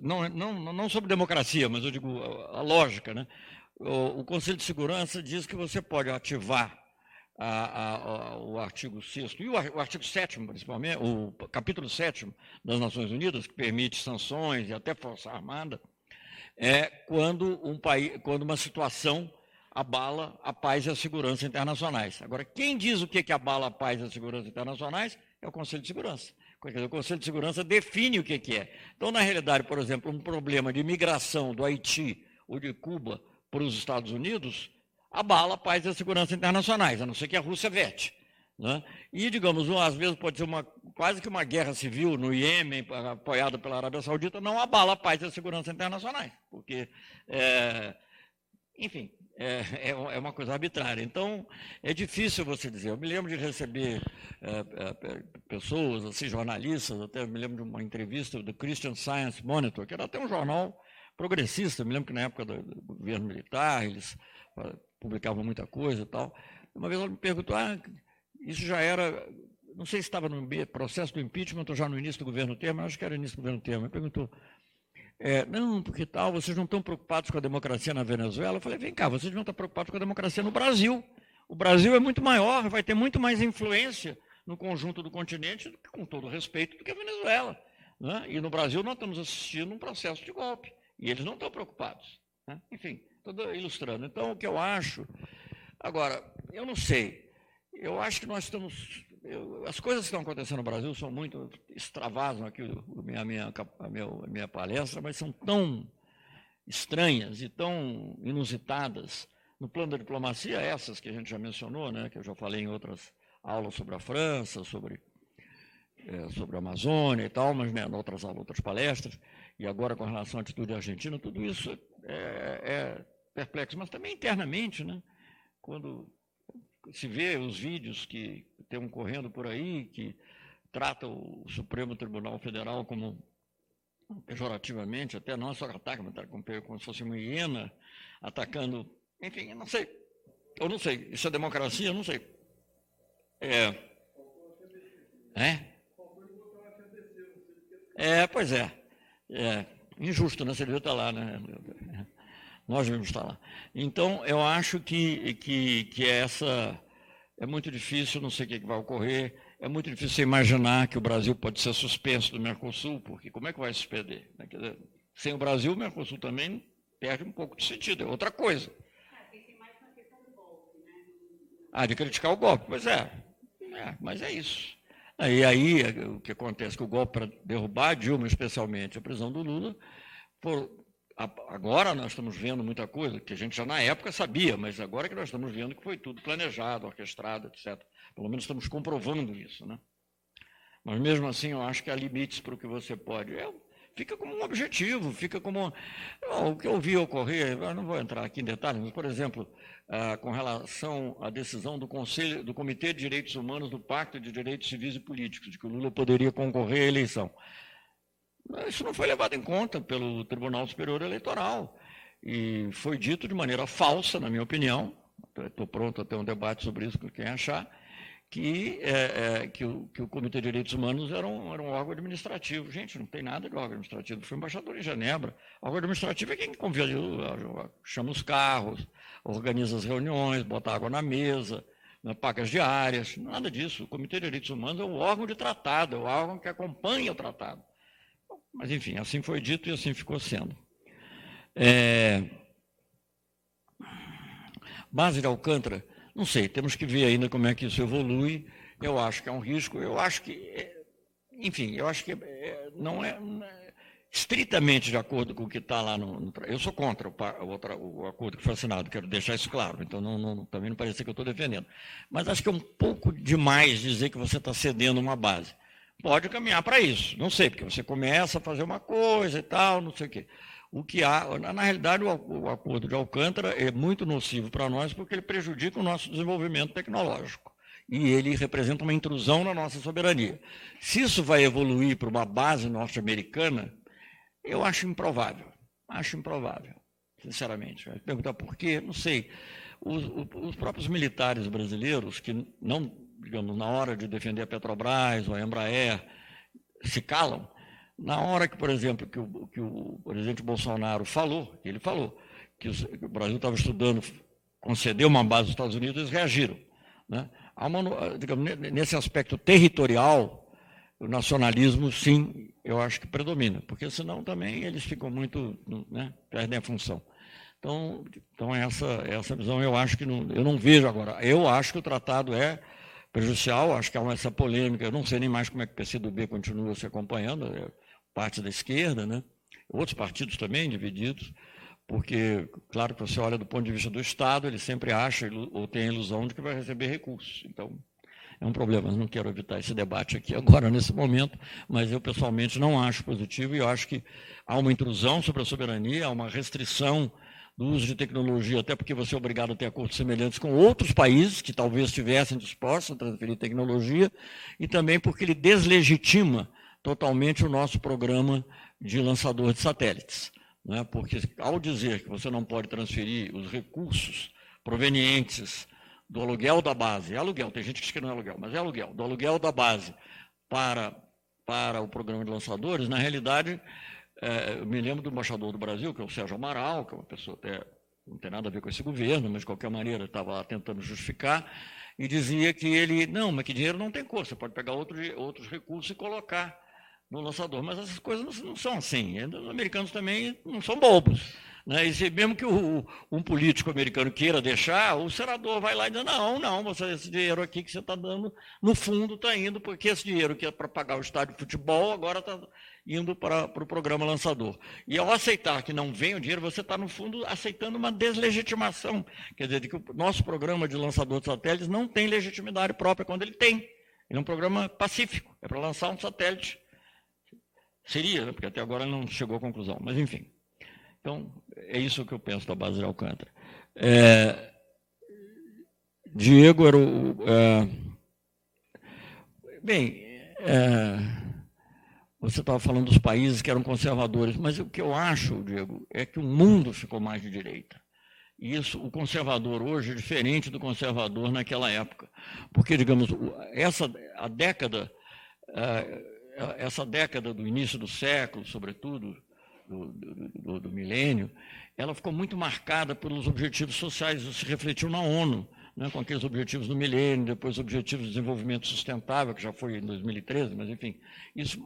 Não, não, não sobre democracia, mas eu digo a, a lógica. Né? O, o, Conselho de Segurança diz que você pode ativar a, a, o artigo 6 e o, o artigo 7 principalmente, o capítulo 7 das Nações Unidas, que permite sanções e até força armada, é quando, um país, quando uma situação abala a paz e a segurança internacionais. Agora, quem diz o que, que abala a paz e a segurança internacionais é o Conselho de Segurança. O Conselho de Segurança define o que, que é. Então, na realidade, por exemplo, um problema de migração do Haiti ou de Cuba para os Estados Unidos abala a paz e a segurança internacionais, a não ser que a Rússia vete. Né? E, digamos, às vezes pode ser uma, quase que uma guerra civil no Iêmen, apoiada pela Arábia Saudita, não abala a paz e a segurança internacionais, porque, é, enfim, é, é, é, uma coisa arbitrária. Então, é difícil você dizer. Eu me lembro de receber é, é pessoas, assim, jornalistas, até me lembro de uma entrevista do Christian Science Monitor, que era até um jornal progressista. Me lembro que na época do, do governo militar, eles publicavam muita coisa e tal. Uma vez ela me perguntou, ah, isso já era, não sei se estava no processo do impeachment ou já no início do governo Temer, acho que era início do governo Temer. Me perguntou, é, não, porque tal, vocês não estão preocupados com a democracia na Venezuela? Eu falei, vem cá, vocês não estão preocupados com a democracia no Brasil. O Brasil é muito maior, vai ter muito mais influência no conjunto do continente, com todo respeito, do que a Venezuela. Né? E no Brasil nós estamos assistindo um processo de golpe. E eles não estão preocupados. Né? Enfim, estou ilustrando. Então, o que eu acho. Agora, eu não sei. Eu acho que nós estamos. Eu, as coisas que estão acontecendo no Brasil são muito. extravasam aqui a minha, minha, minha, minha palestra, mas são tão estranhas e tão inusitadas. No plano da diplomacia, essas que a gente já mencionou, né, que eu já falei em outras aulas sobre a França, sobre, é, sobre a Amazônia e tal, mas né, outras aulas, outras palestras, e agora com relação à atitude argentina, tudo isso é, é perplexo, mas também internamente, né? quando se vê os vídeos que estão correndo por aí, que tratam o Supremo Tribunal Federal como pejorativamente, até não só ataca, mas como se fosse uma hiena atacando, enfim, não sei, eu não sei, isso é democracia, eu não sei. É, é? É, pois é, é injusto, né? Você devia estar lá, né? Nós devemos estar lá. Então, eu acho que, que, que essa é muito difícil, não sei o que vai ocorrer. É muito difícil imaginar que o Brasil pode ser suspenso do Mercosul, porque como é que vai suspender? Né? Dizer, sem o Brasil, o Mercosul também perde um pouco de sentido, é outra coisa. Ah, de criticar o golpe, pois é. é mas é isso. E aí, o que acontece que o golpe para derrubar Dilma, especialmente a prisão do Lula, por, agora nós estamos vendo muita coisa que a gente já na época sabia, mas agora que nós estamos vendo que foi tudo planejado, orquestrado, etc. Pelo menos estamos comprovando isso, né? Mas mesmo assim, eu acho que há limites para o que você pode. É, fica como um objetivo, fica como. o que eu vi ocorrer, eu não vou entrar aqui em detalhes, mas, por exemplo, ah, com relação à decisão do Conselho, do Comitê de Direitos Humanos do Pacto de Direitos Civis e Políticos, de que o Lula poderia concorrer à eleição. Isso não foi levado em conta pelo Tribunal Superior Eleitoral. E foi dito de maneira falsa, na minha opinião, estou pronto a ter um debate sobre isso com quem achar, que, é, é, que, o, que, o, Comitê de Direitos Humanos era um, era um, órgão administrativo. Gente, não tem nada de órgão administrativo. Fui embaixador em Genebra. O órgão administrativo é quem convida, chama os carros, organiza as reuniões, bota água na mesa, né, paga as diárias, nada disso. O Comitê de Direitos Humanos é o órgão de tratado, é o órgão que acompanha o tratado. Mas, enfim, assim foi dito e assim ficou sendo. É... Base de Alcântara não sei, temos que ver ainda como é que isso evolui. Eu acho que é um risco. Eu acho que, é, enfim, eu acho que é, não é, estritamente de acordo com o que está lá no, no, Eu sou contra o, o, o, acordo que foi assinado, quero deixar isso claro. Então, não, não, também não parece que eu estou defendendo. Mas acho que é um pouco demais dizer que você está cedendo uma base. Pode caminhar para isso. Não sei, porque você começa a fazer uma coisa e tal, não sei o quê. O que há, na realidade, o acordo de Alcântara é muito nocivo para nós porque ele prejudica o nosso desenvolvimento tecnológico. E ele representa uma intrusão na nossa soberania. Se isso vai evoluir para uma base norte-americana, eu acho improvável. Acho improvável, sinceramente. Perguntar por quê? Não sei. Os, os, próprios militares brasileiros, que não, digamos, na hora de defender a Petrobras ou a Embraer, se calam, na hora que, por exemplo, que o, que o presidente Bolsonaro falou, ele falou que o Brasil estava estudando conceder uma base dos Estados Unidos, eles reagiram. Né? Uma, digamos, nesse aspecto territorial, o nacionalismo, sim, eu acho que predomina, porque senão também eles ficam muito, né, perdem a função. Então, então essa, essa visão eu acho que não, eu não vejo agora. Eu acho que o tratado é prejudicial, acho que há essa polêmica, eu não sei nem mais como é que o PCdoB continua se acompanhando, parte da esquerda, né? outros partidos também divididos, porque, claro que você olha do ponto de vista do Estado, ele sempre acha ou tem a ilusão de que vai receber recursos. Então, é um problema. Eu não quero evitar esse debate aqui agora, nesse momento, mas eu pessoalmente não acho positivo e eu acho que há uma intrusão sobre a soberania, há uma restrição do uso de tecnologia, até porque você é obrigado a ter acordos semelhantes com outros países que talvez estivessem dispostos a transferir tecnologia, e também porque ele deslegitima totalmente o nosso programa de lançador de satélites. Né? Porque, ao dizer que você não pode transferir os recursos provenientes do aluguel da base, é aluguel, tem gente que diz que não é aluguel, mas é aluguel, do aluguel da base para, para o programa de lançadores, na realidade, é, eu me lembro do embaixador do Brasil, que é o Sérgio Amaral, que é uma pessoa até não tem nada a ver com esse governo, mas de qualquer maneira estava tentando justificar, e dizia que ele, não, mas que dinheiro não tem cor, você pode pegar outro, outros recursos e colocar no lançador. Mas essas coisas não, são assim. Os americanos também não são bobos. Né? E se mesmo que o, um político americano queira deixar, o senador vai lá e diz, não, não, você, esse dinheiro aqui que você está dando, no fundo está indo, porque esse dinheiro que é para pagar o estádio de futebol, agora está indo para, o programa lançador. E ao aceitar que não vem o dinheiro, você está, no fundo, aceitando uma deslegitimação. Quer dizer, de que o nosso programa de lançador de satélites não tem legitimidade própria quando ele tem. Ele é um programa pacífico, é para lançar um satélite Seria, né? porque até agora não chegou à conclusão. Mas, enfim. Então, é isso que eu penso da base de Alcântara. É, Diego era o. É, bem, é, você estava falando dos países que eram conservadores, mas o que eu acho, Diego, é que o mundo ficou mais de direita. E isso, o conservador hoje é diferente do conservador naquela época. Porque, digamos, essa, a década. É, essa década do início do século, sobretudo do, do, do, milênio, ela ficou muito marcada pelos objetivos sociais, isso se refletiu na ONU, né, com aqueles objetivos do milênio, depois objetivos de desenvolvimento sustentável, que já foi em 2013, mas enfim. Isso,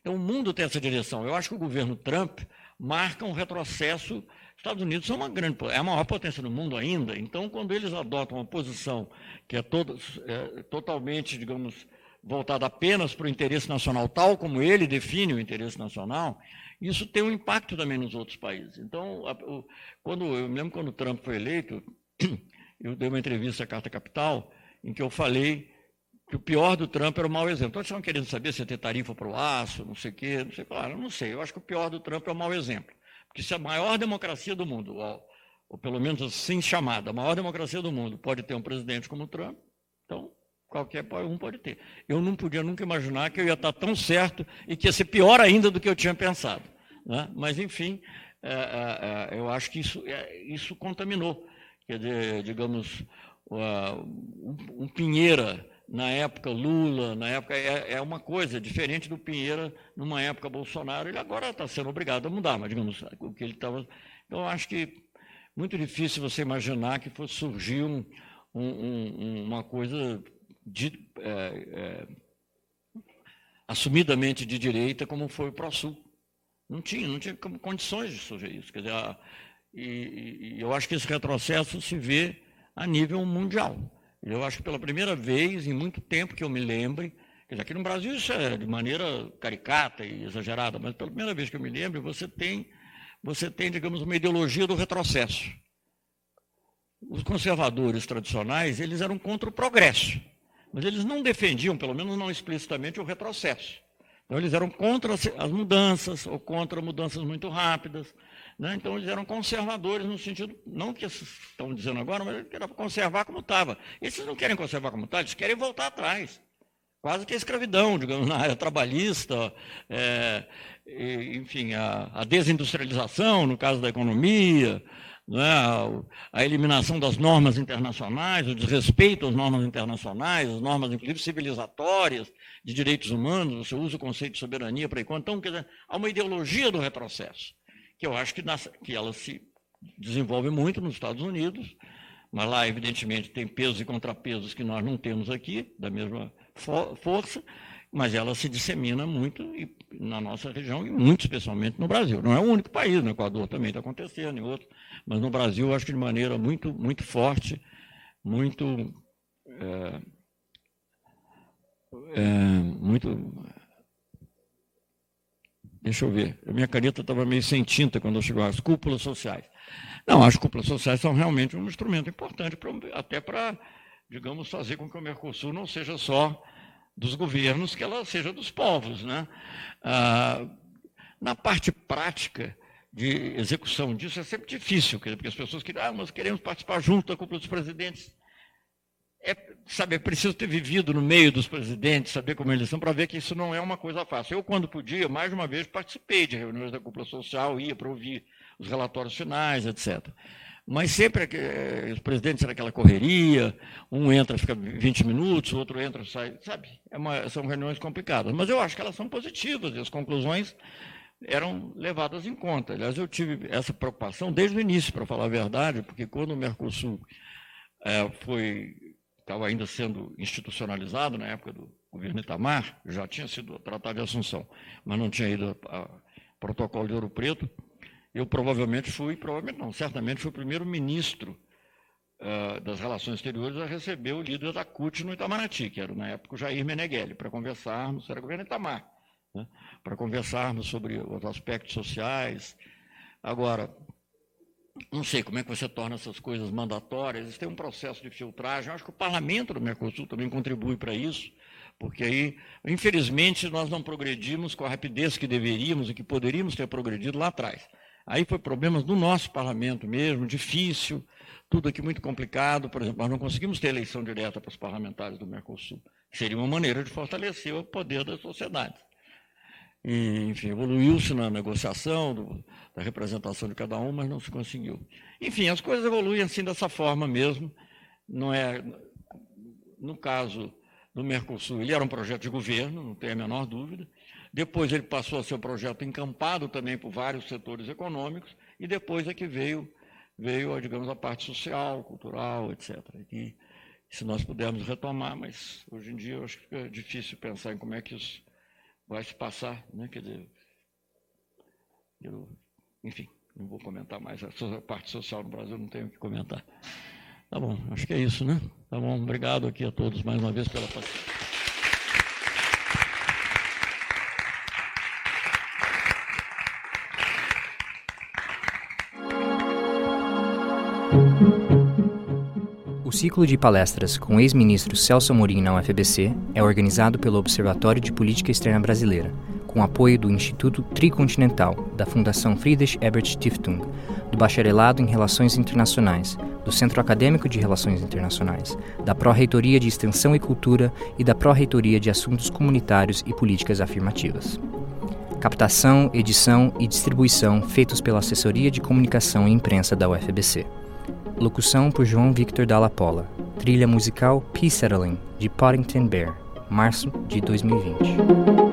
então o mundo tem essa direção. Eu acho que o governo Trump marca um retrocesso. Estados Unidos são uma grande, é a maior potência do mundo ainda. Então, quando eles adotam uma posição que é, todo, é totalmente, digamos, voltada apenas para o interesse nacional, tal como ele define o interesse nacional, isso tem um impacto também nos outros países. Então, quando, eu lembro quando o Trump foi eleito, <clears throat> eu dei uma entrevista à Carta Capital, em que eu falei que o pior do Trump era o mau exemplo. Todos estavam querendo saber se ia ter tarifa para o aço, não sei o quê, não sei, claro, não sei. Eu acho que o pior do Trump é o mau exemplo. Porque se a maior democracia do mundo, ou, ou pelo menos assim chamada, a maior democracia do mundo, pode ter um presidente como o Trump, então Qualquer um pode ter. Eu não podia nunca imaginar que eu ia estar tão certo e que ia ser pior ainda do que eu tinha pensado. Né? Mas, enfim, é, é, é eu acho que isso, é, isso contaminou. Quer dizer, digamos, um, um Pinheira na época Lula, na época é, é, uma coisa diferente do Pinheira numa época Bolsonaro. Ele agora está sendo obrigado a mudar, mas digamos o que ele estava. Então acho que muito difícil você imaginar que fosse surgir um, um, um, uma coisa de, é, é, assumidamente de direita como foi o ProSul. Não tinha, não tinha condições de surgir isso. Quer dizer, a, e, e eu acho que esse retrocesso se vê a nível mundial. Eu acho que pela primeira vez em muito tempo que eu me lembre, quer dizer, aqui no Brasil isso é de maneira caricata e exagerada, mas pela primeira vez que eu me lembro, você tem, você tem, digamos, uma ideologia do retrocesso. Os conservadores tradicionais, eles eram contra o progresso, mas eles não defendiam, pelo menos não explicitamente, o retrocesso. Então, eles eram contra as mudanças, ou contra mudanças muito rápidas, né? Então, eles eram conservadores no sentido, não que estão dizendo agora, mas era para conservar como estava. Esses não querem conservar como está, eles querem voltar atrás. Quase que a escravidão, digamos, na área trabalhista, é, enfim, a, a, desindustrialização, no caso da economia, né? a, eliminação das normas internacionais, o desrespeito às normas internacionais, as normas, inclusive, civilizatórias de direitos humanos, você usa o conceito de soberania para contra. Então, quer dizer, há uma ideologia do retrocesso que eu acho que, que ela se desenvolve muito nos Estados Unidos, mas lá, evidentemente, tem pesos e contrapesos que nós não temos aqui, da mesma for força, mas ela se dissemina muito na nossa região e muito especialmente no Brasil. Não é o único país, no Equador também está acontecendo, em outros, mas no Brasil, acho que de maneira muito, muito forte, muito. É, é, muito Deixa eu ver. A minha caneta estava meio sem tinta quando eu chegou às cúpulas sociais. Não, as cúpulas sociais são realmente um instrumento importante, pra, até para, digamos, fazer com que o Mercosul não seja só dos governos, que ela seja dos povos. Né? Ah, na parte prática de execução disso é sempre difícil, porque as pessoas querem, ah, nós queremos participar junto da cúpula dos presidentes é, sabe, é preciso ter vivido no meio dos presidentes, saber como eles são, para ver que isso não é uma coisa fácil. Eu, quando podia, mais uma vez participei de reuniões da cúpula social, ia para ouvir os relatórios finais, etc. Mas sempre é, os presidentes era aquela correria, um entra, fica 20 minutos, o outro entra, sai, sabe? É uma, são reuniões complicadas. Mas eu acho que elas são positivas e as conclusões eram levadas em conta. Aliás, eu tive essa preocupação desde o início, para falar a verdade, porque quando o Mercosul é, foi estava ainda sendo institucionalizado na época do governo Itamar, já tinha sido tratado de Assunção, mas não tinha ido a protocolo de Ouro Preto. Eu provavelmente fui, provavelmente não, certamente fui o primeiro ministro uh, das Relações Exteriores a receber o líder da CUT no Itamaraty, que era na época o Jair Meneghelli, para conversarmos, era governo Itamar, né, para conversarmos sobre os aspectos sociais. Agora, não sei como é que você torna essas coisas mandatórias, tem um processo de filtragem. Acho que o parlamento do Mercosul também contribui para isso, porque aí, infelizmente, nós não progredimos com a rapidez que deveríamos e que poderíamos ter progredido lá atrás. Aí foi problemas do nosso parlamento mesmo, difícil, tudo aqui muito complicado. Por exemplo, nós não conseguimos ter eleição direta para os parlamentares do Mercosul. Seria uma maneira de fortalecer o poder da sociedade. E, enfim, evoluiu-se na negociação do, da representação de cada um, mas não se conseguiu. Enfim, as coisas evoluem assim dessa forma mesmo. Não é, no caso do Mercosul, ele era um projeto de governo, não tem a menor dúvida. Depois ele passou a ser um projeto encampado também por vários setores econômicos, e depois é que veio, veio digamos, a parte social, cultural, etc. E se nós pudermos retomar, mas hoje em dia eu acho que é difícil pensar em como é que isso vai se passar, né? Quer dizer, eu, enfim, não vou comentar mais. A parte social no Brasil não tenho o que comentar. Tá bom, acho que é isso, né? Tá bom, obrigado aqui a todos mais uma vez pela paciência. Ciclo de palestras com o ex-ministro Celso Amorim na UFBC é organizado pelo Observatório de Política Externa Brasileira, com apoio do Instituto Tricontinental, da Fundação Friedrich Ebert Stiftung, do Bacharelado em Relações Internacionais, do Centro Acadêmico de Relações Internacionais, da Pró-Reitoria de Extensão e Cultura e da Pró-Reitoria de Assuntos Comunitários e Políticas Afirmativas. Captação, edição e distribuição feitos pela Assessoria de Comunicação e Imprensa da UFBC. Locução por João Victor Dalla Pola. Trilha musical Peace Settling, de Pottington Bear, março de 2020.